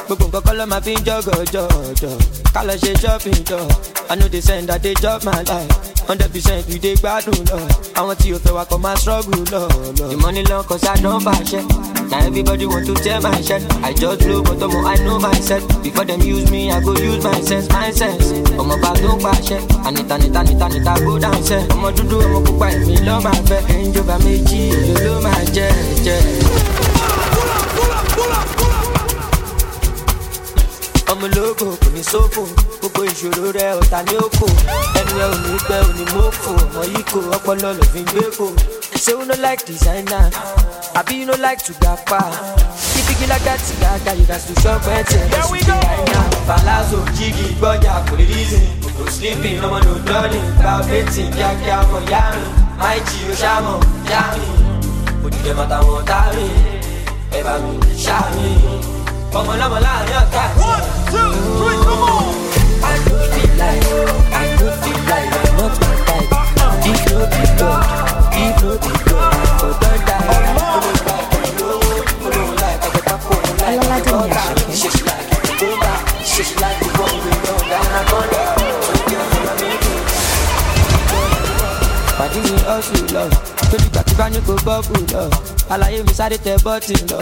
Gbogbo nǹkan kọ́ máa fi ń jọ́gọ̀ jọ̀jọ̀. Ká lọ ṣe shopping jọ. I know they send that they chop my life. Hundred percent we dey gbádùn lọ. Àwọn tí o fẹ́ wa kọ́ máa struggle lọ. The money long cause I don fàṣẹ. Na everybody want to tear my shirt. I just blow but ọmọ I know myself. Before them use me, I go use my sense, my sense. Ọmọ bá tó pàṣẹ. Anita nita nita nita go down sẹ́. Ọmọ dúdú ọmọ pupa èmi lọ́ máa fẹ́. Ìjọba méjì èlò ló máa jẹ́ jẹ́. Ọmọ ológo kò ní sófò gbogbo ìṣòro rẹ ọ̀tá ní òkò ẹnu ẹ ò ní pẹ́ ò ní mọ́fò ọmọ yìí kò ọpọlọ ló fi ń gbé kò ṣé o no like designer? Àbí you no like to gapa kíkíkí lágàtì gàgà you gats to shop ẹtì ẹ̀ lọ́sùn designer palazzo jígì gbọ́jà kò lè reason. Kò sleeping ọmọ no dọ́ọ̀lìn gba betting kíákíá ọmọ yá mi. Máì jí o ṣàmọ̀ yá mi. Òdìdẹ mọ́tàwọn tá mi ẹ bá mi ṣá mi. Ọmọ lọ́mọ láàrin ọ̀tá. Pàdé mi ọ̀sùn lọ, tó dìgbà tí bá ní kò bọ́ọ̀bù lọ. Àlàyé mi sáré tẹ bọ́ọ̀tì lọ.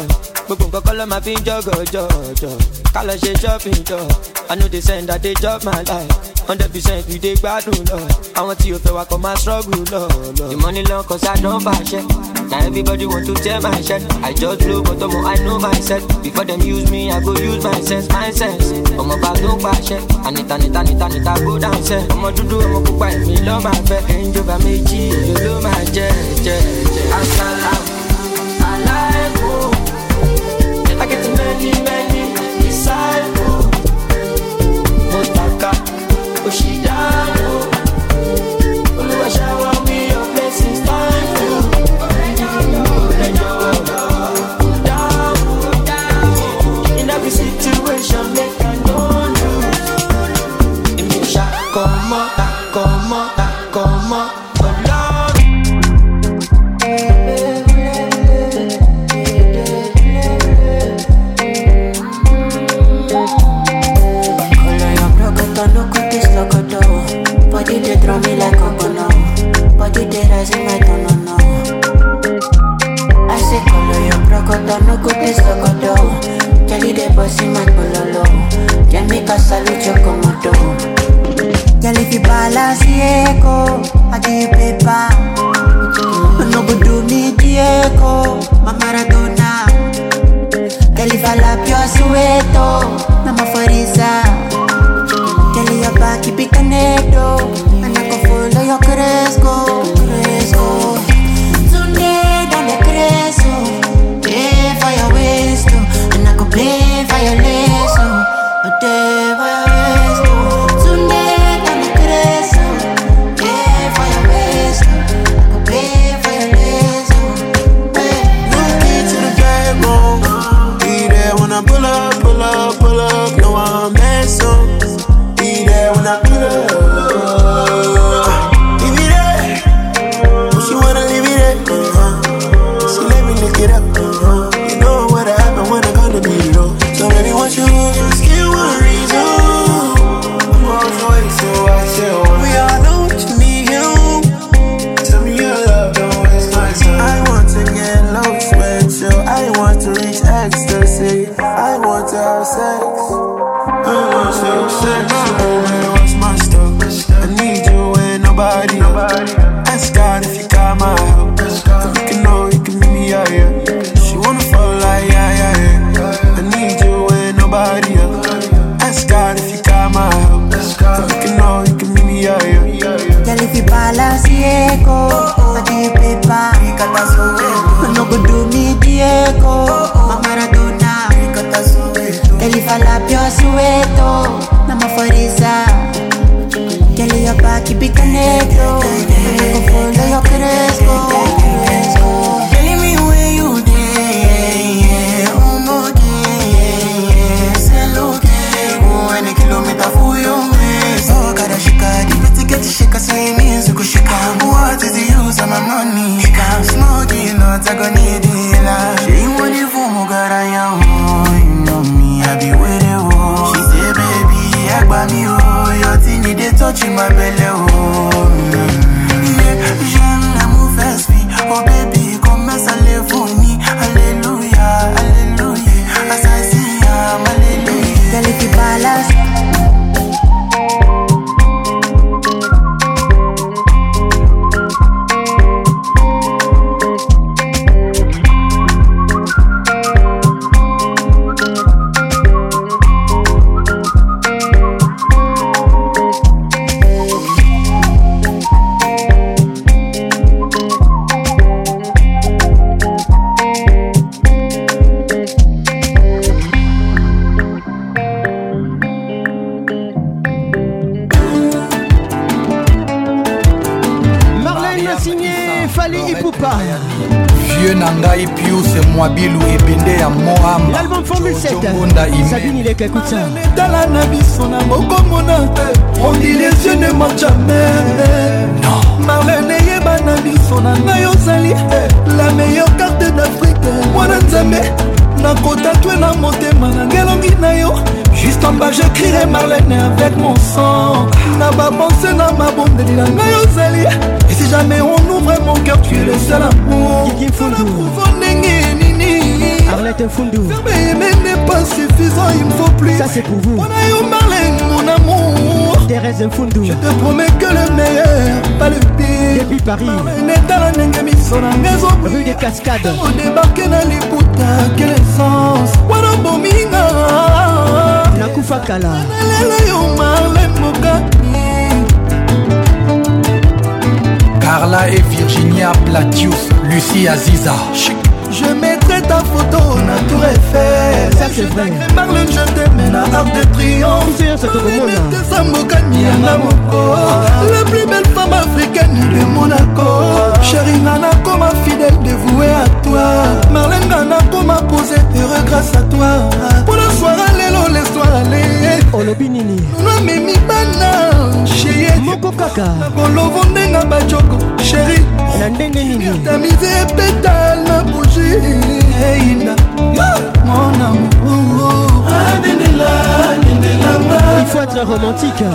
Gbogbo nǹkan kọ́ ló máa fi ń jọ́gọ̀ jọ̀jọ̀. Ká lọ ṣe shopping jọ. I know they send that they chop my life. Hundred percent we dey gbádùn lọ. Àwọn tí o fẹ́ wa kọ́ máa struggle. The money long cause I don fàṣẹ. Now everybody want to tell my shit. I just blow but um, I know my myself. Before them use me, I go use my sense, my sense. I'm a bag no passion. I need a need a need a need a go down. I'm a do do, I'm a cook by me love my fair. Angel by me, G, you love my jet, jet, jet. Asalamu. decirme tú no, no. Así colo yo procoto, no cutis loco Ya li depois man pololo Ya en mi casa lucho como tú. Ya li fi bala ciego, aquí pepa No gudu mi Diego, ma Maradona. Ya li fala più a sueto, na ma farisa Ya li abba ki picanedo, anako follow yo cresco dueto, nama foriza Kelly I keep it connected Yo crezco. My belly. Sabine il est écoute ça. tala na biso na mokomona on dit les yeux ne mentent jamais. Marlene eyeba na biso na ngai ozali la meilleure carte d'afrike mwana nzambe nakotatwe na motema na ngelongi na yo. Juste en bas j'écrirai marlene avec mon sang. Na bapense na mabondeli na ngai ozali et si jamais on ouvre mon cœur tu es le seul amour Arlette Fundu. mais n'est pas suffisant il me faut plus Ça c'est pour vous. on a eu Marlène mon amour Thérèse Fundu. je te promets que le meilleur pas le pire Depuis Paris. netala ndenge miso na ngai Rue des Cascades. odébarke na liputa quel essence wana bominga nakufa kala yo Marlène mokani carla et virginia platius lucie aziza Je mettrai ta photo na tour Eiffel. Ça, c'est vrai. Marlène je t'aime na arc de triomphe. Plusieurs se Marlène eza mokani yanga moko La plus belle femme africaine de Monaco. Chérie nga nakoma fidèle dévoué à toi? Marlène nga nakoma posé heureux grâce à toi soir lelo lesoir ale olobi nini? Nomemi bana sheye moko kaka. Nakolovo ndenga bajoko sheri na ndenge nini? Tamize epetal na buji eina mona mokongo il faut être romantique.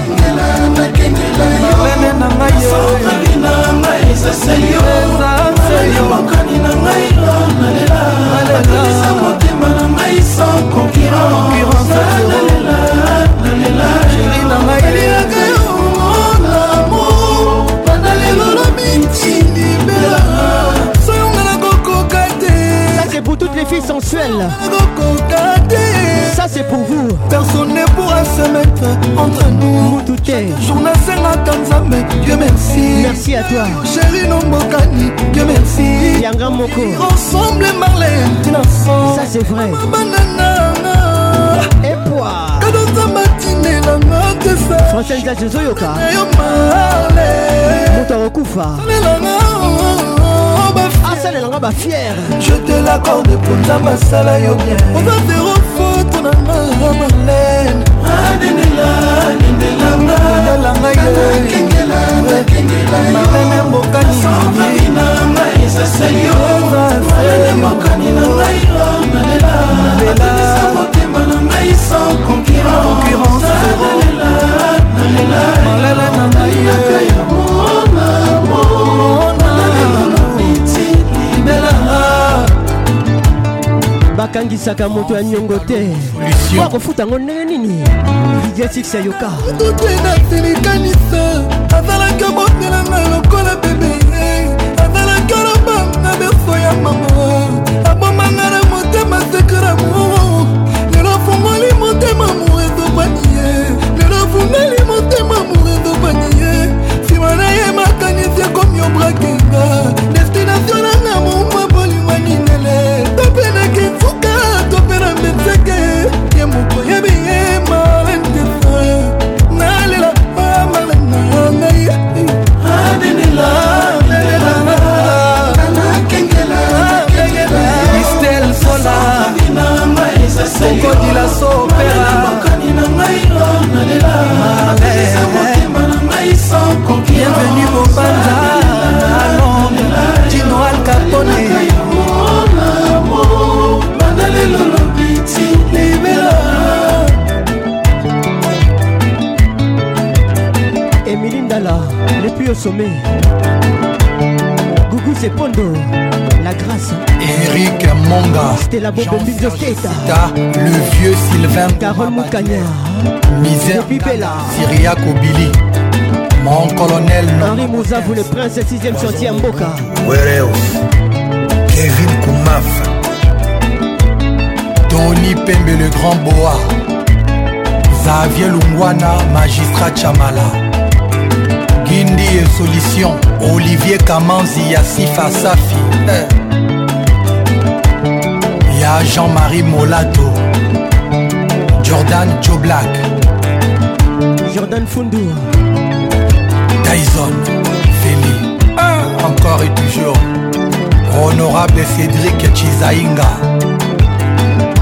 Nene na ngai yo. Eza yo mokani na ngai nalela. Nakanisa motema na ngai sans concurrence. Nalelaka yo mon amour. Banda lelo na miti pour toutes les filles sensuelles. Ça c'est pour vous. Personne ne pourra se mettre entre nous. Mutute jour nasengaka nzambe dieu merci. Merci à toi. Chéri nombokani dieu merci. Yanga moko. Ensemble marlène ça c'est vrai. Kado nzambe atinelanga te basalelanga bafiere je te lacorde mpona basala yo bien. Ovavero foto na nga malene marene mbokani concurrence. Bakangisaka moto ya niongo te. Wakofuta yango ndenge nini? Lidia six ya yoka. Totwenasilikanisa azalaki motelanga lokola bebe. Azalaki oloba na berso ya mama. Abomanga na motema sekera mo lelo afungoli motema mo ezobani ye lelo afungoli motema mo ezobani ye nsima na ye makanisi ekomi obrakenga bienvenu bobanza alom dino al capone Émilie Ndala, le plus au sommet. Gougou Sepondo, la grâce. Eric Monga, Stella Bobo Bizo Steta, Ta, le vieux Sylvain Carole Moukanya, Misère Syria Kobili, mon colonel Henri Mouzavou, le prince 6ème chantier Mboka. Wereos, Kevin Koumaf, Tony Pembe le grand boa, Xavier Lungwana, magistrat Chamala, Gindi et Solution, Olivier Kamanzi, Yassifa Safi, eh. Ya Jean-Marie Molato, Jordan Joe Black, Jordan Fundu, Tyson, Feli, encore et toujours, Honorable Cédric Chizainga,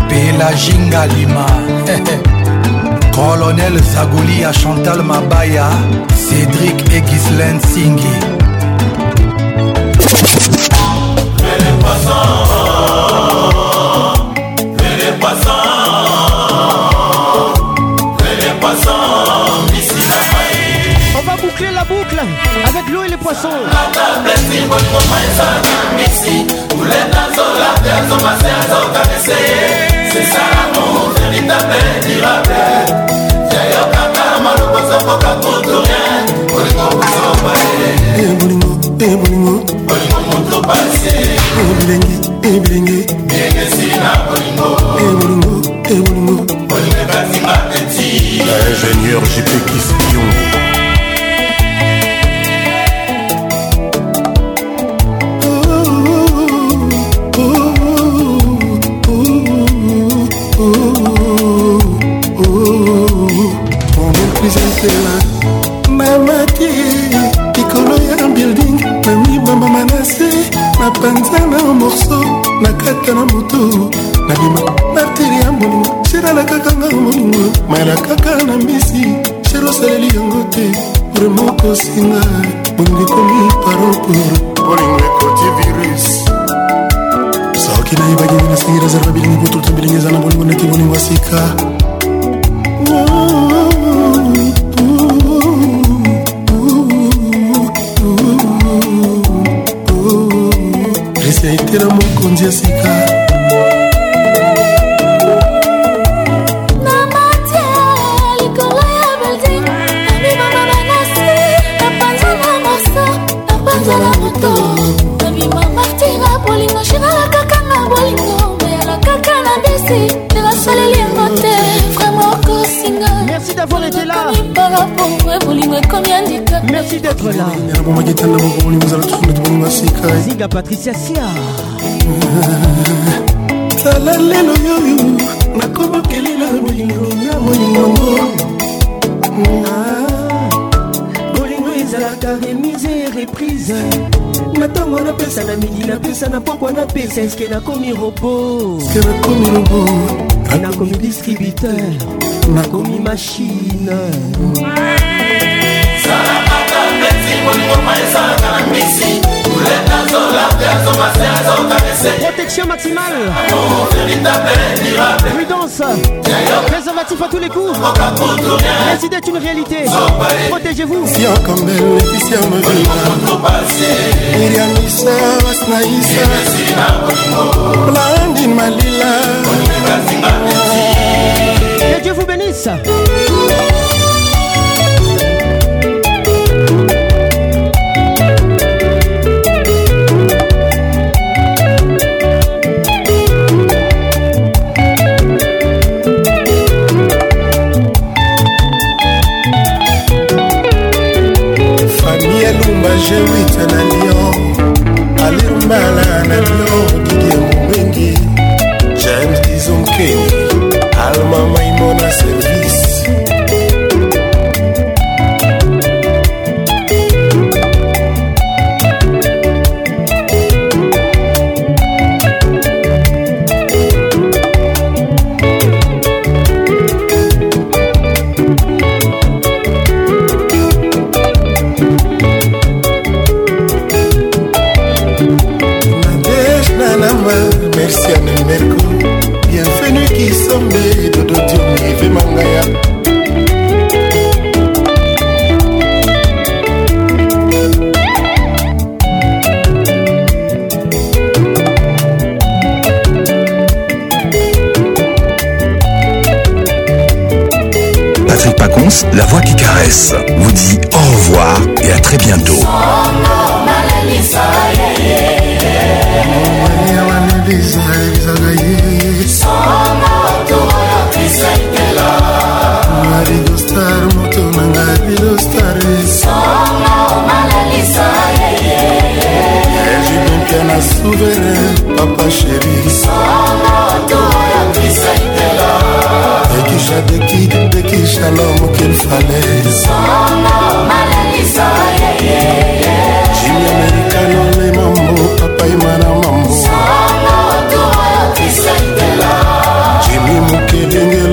Pelaginga Lima, Colonel Zagoli à Chantal Mabaya, Cédric et Ghislaine Singhi. avec l'eau et les poissons. sesa amour véritable durable yayokaka malobo zakoka kotorien bolingo kosobale bolingo bolingo bolingo moto pasi ebilengi ebilengi biengesi na bolingo bolingo bolingo bolingo ekasimapeti ingénieur jp kispion mpanza na morso nakata na motu nabima martiri ya molimo siralakaka nga molimo mayelakaka na mbisi serosaleli yango te. Remokosinga bolingo ekomi parokor bolingo ekoti virus. Soki nayebaki nde nasengeli ezalaba bilingi bototo bilingi eza na bolingo ndeti bolingo asika ya etela mokonzi ya sika. Là. parapongwe bolingo ekomi andika Merci d'être là. nabomaki tanda moko bolingo ezala tusu neti bolingo ya sika Zinga Patricia Sia. tala lelo yoyo nakobokelela bolingo na molingongo bolingo ezalaka remise reprise na ntango napesa na midi napesa na pokwa napesa eske nakomi robo nakomi distributeur. Nakomi machine Protection maximale. Prudence. Préservatif à tous les coups. Résider est une réalité. Protégez-vous. Malila Que Dieu vous bénisse. Famille Elumba, G8 na Lyon. Alirumbala na Lyon Didier Mubengi James Dodo Diomi, Patrick Pacons, la voix qui caresse, vous dit au revoir et à très bientôt. star moto na ngai bilo starjudompia na souverain papa chéri. Dekisha deki dekisha l'homme qu'il fallait. Jimi americano le mambo papaimana mambo jimi mokedengel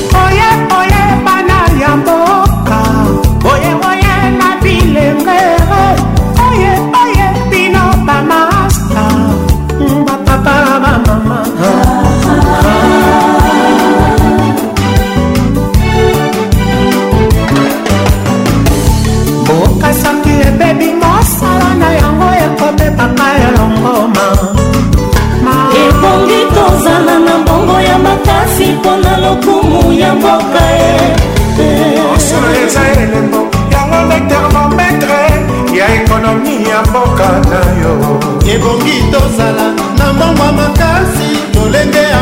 Lokumu ya mboka e eza elembo yango nde termometre ya ekonomi ya mboka na yo. Ebongi tozala na mbongwa makasi tolenge ya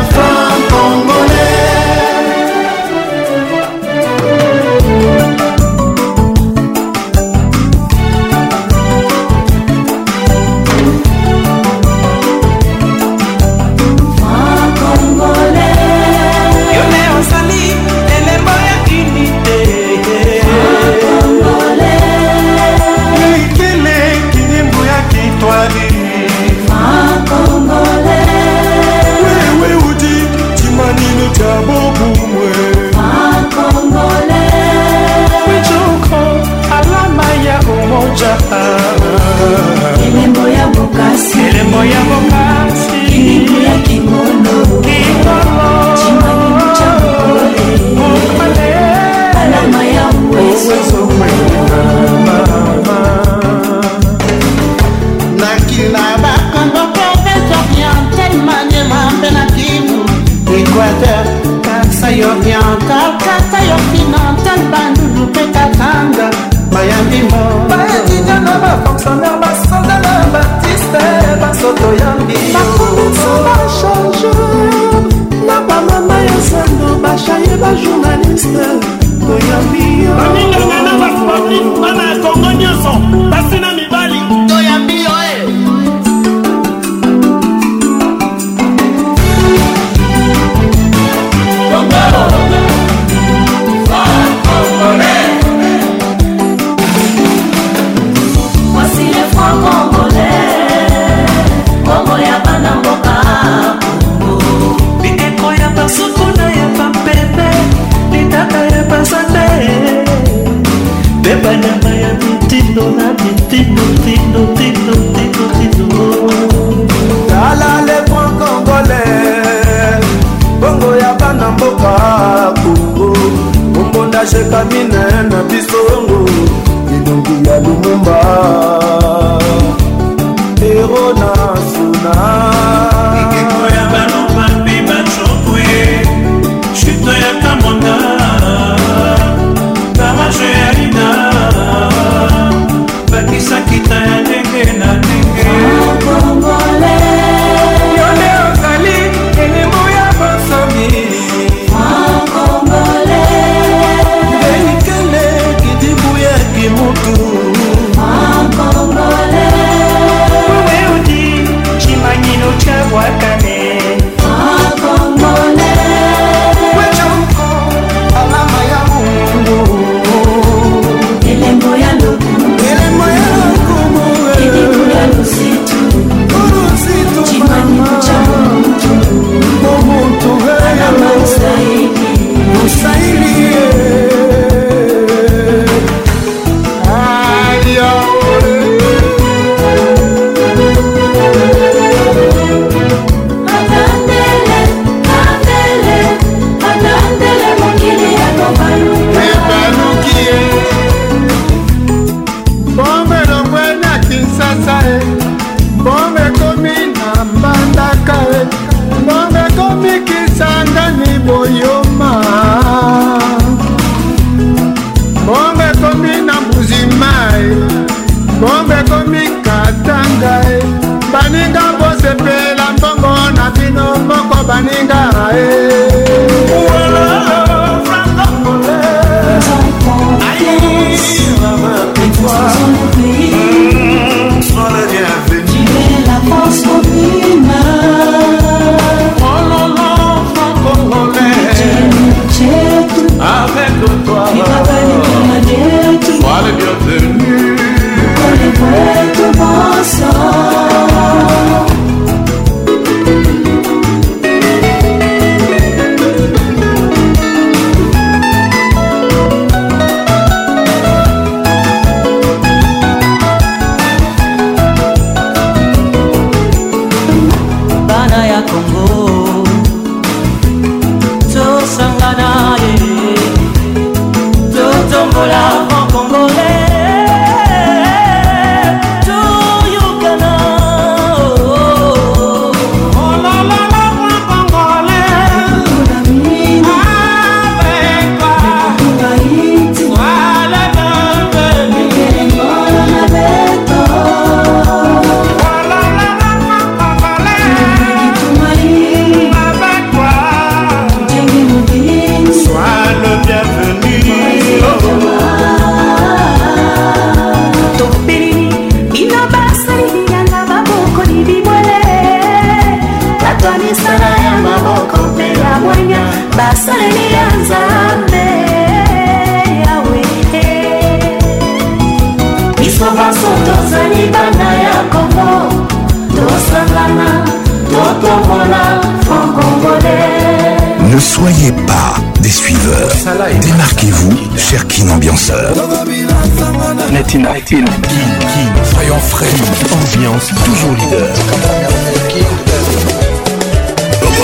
King, King. Soyons frais. Ambiance toujours leader.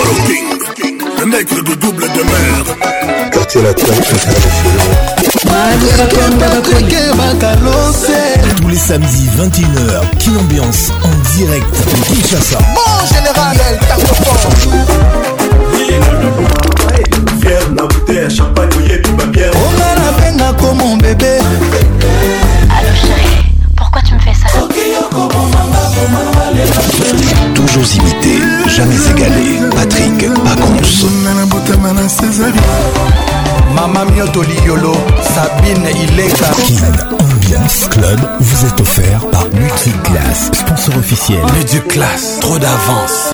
Le King. Le mec de double de mer. Quartier latin, tous les samedis 21h, Kin Ambiance en direct de Kinshasa. Bon général, elle Fier na bouteille à champagne, oyebi babière. Onga na benga comme mon bébé. Toujours imité, jamais égalé. Patrick Pacons. Mama Mioto Liolo, Sabine Ileka. Ambiance Club vous est offert par Multiclass, sponsor officiel. Multiclass, trop d'avance.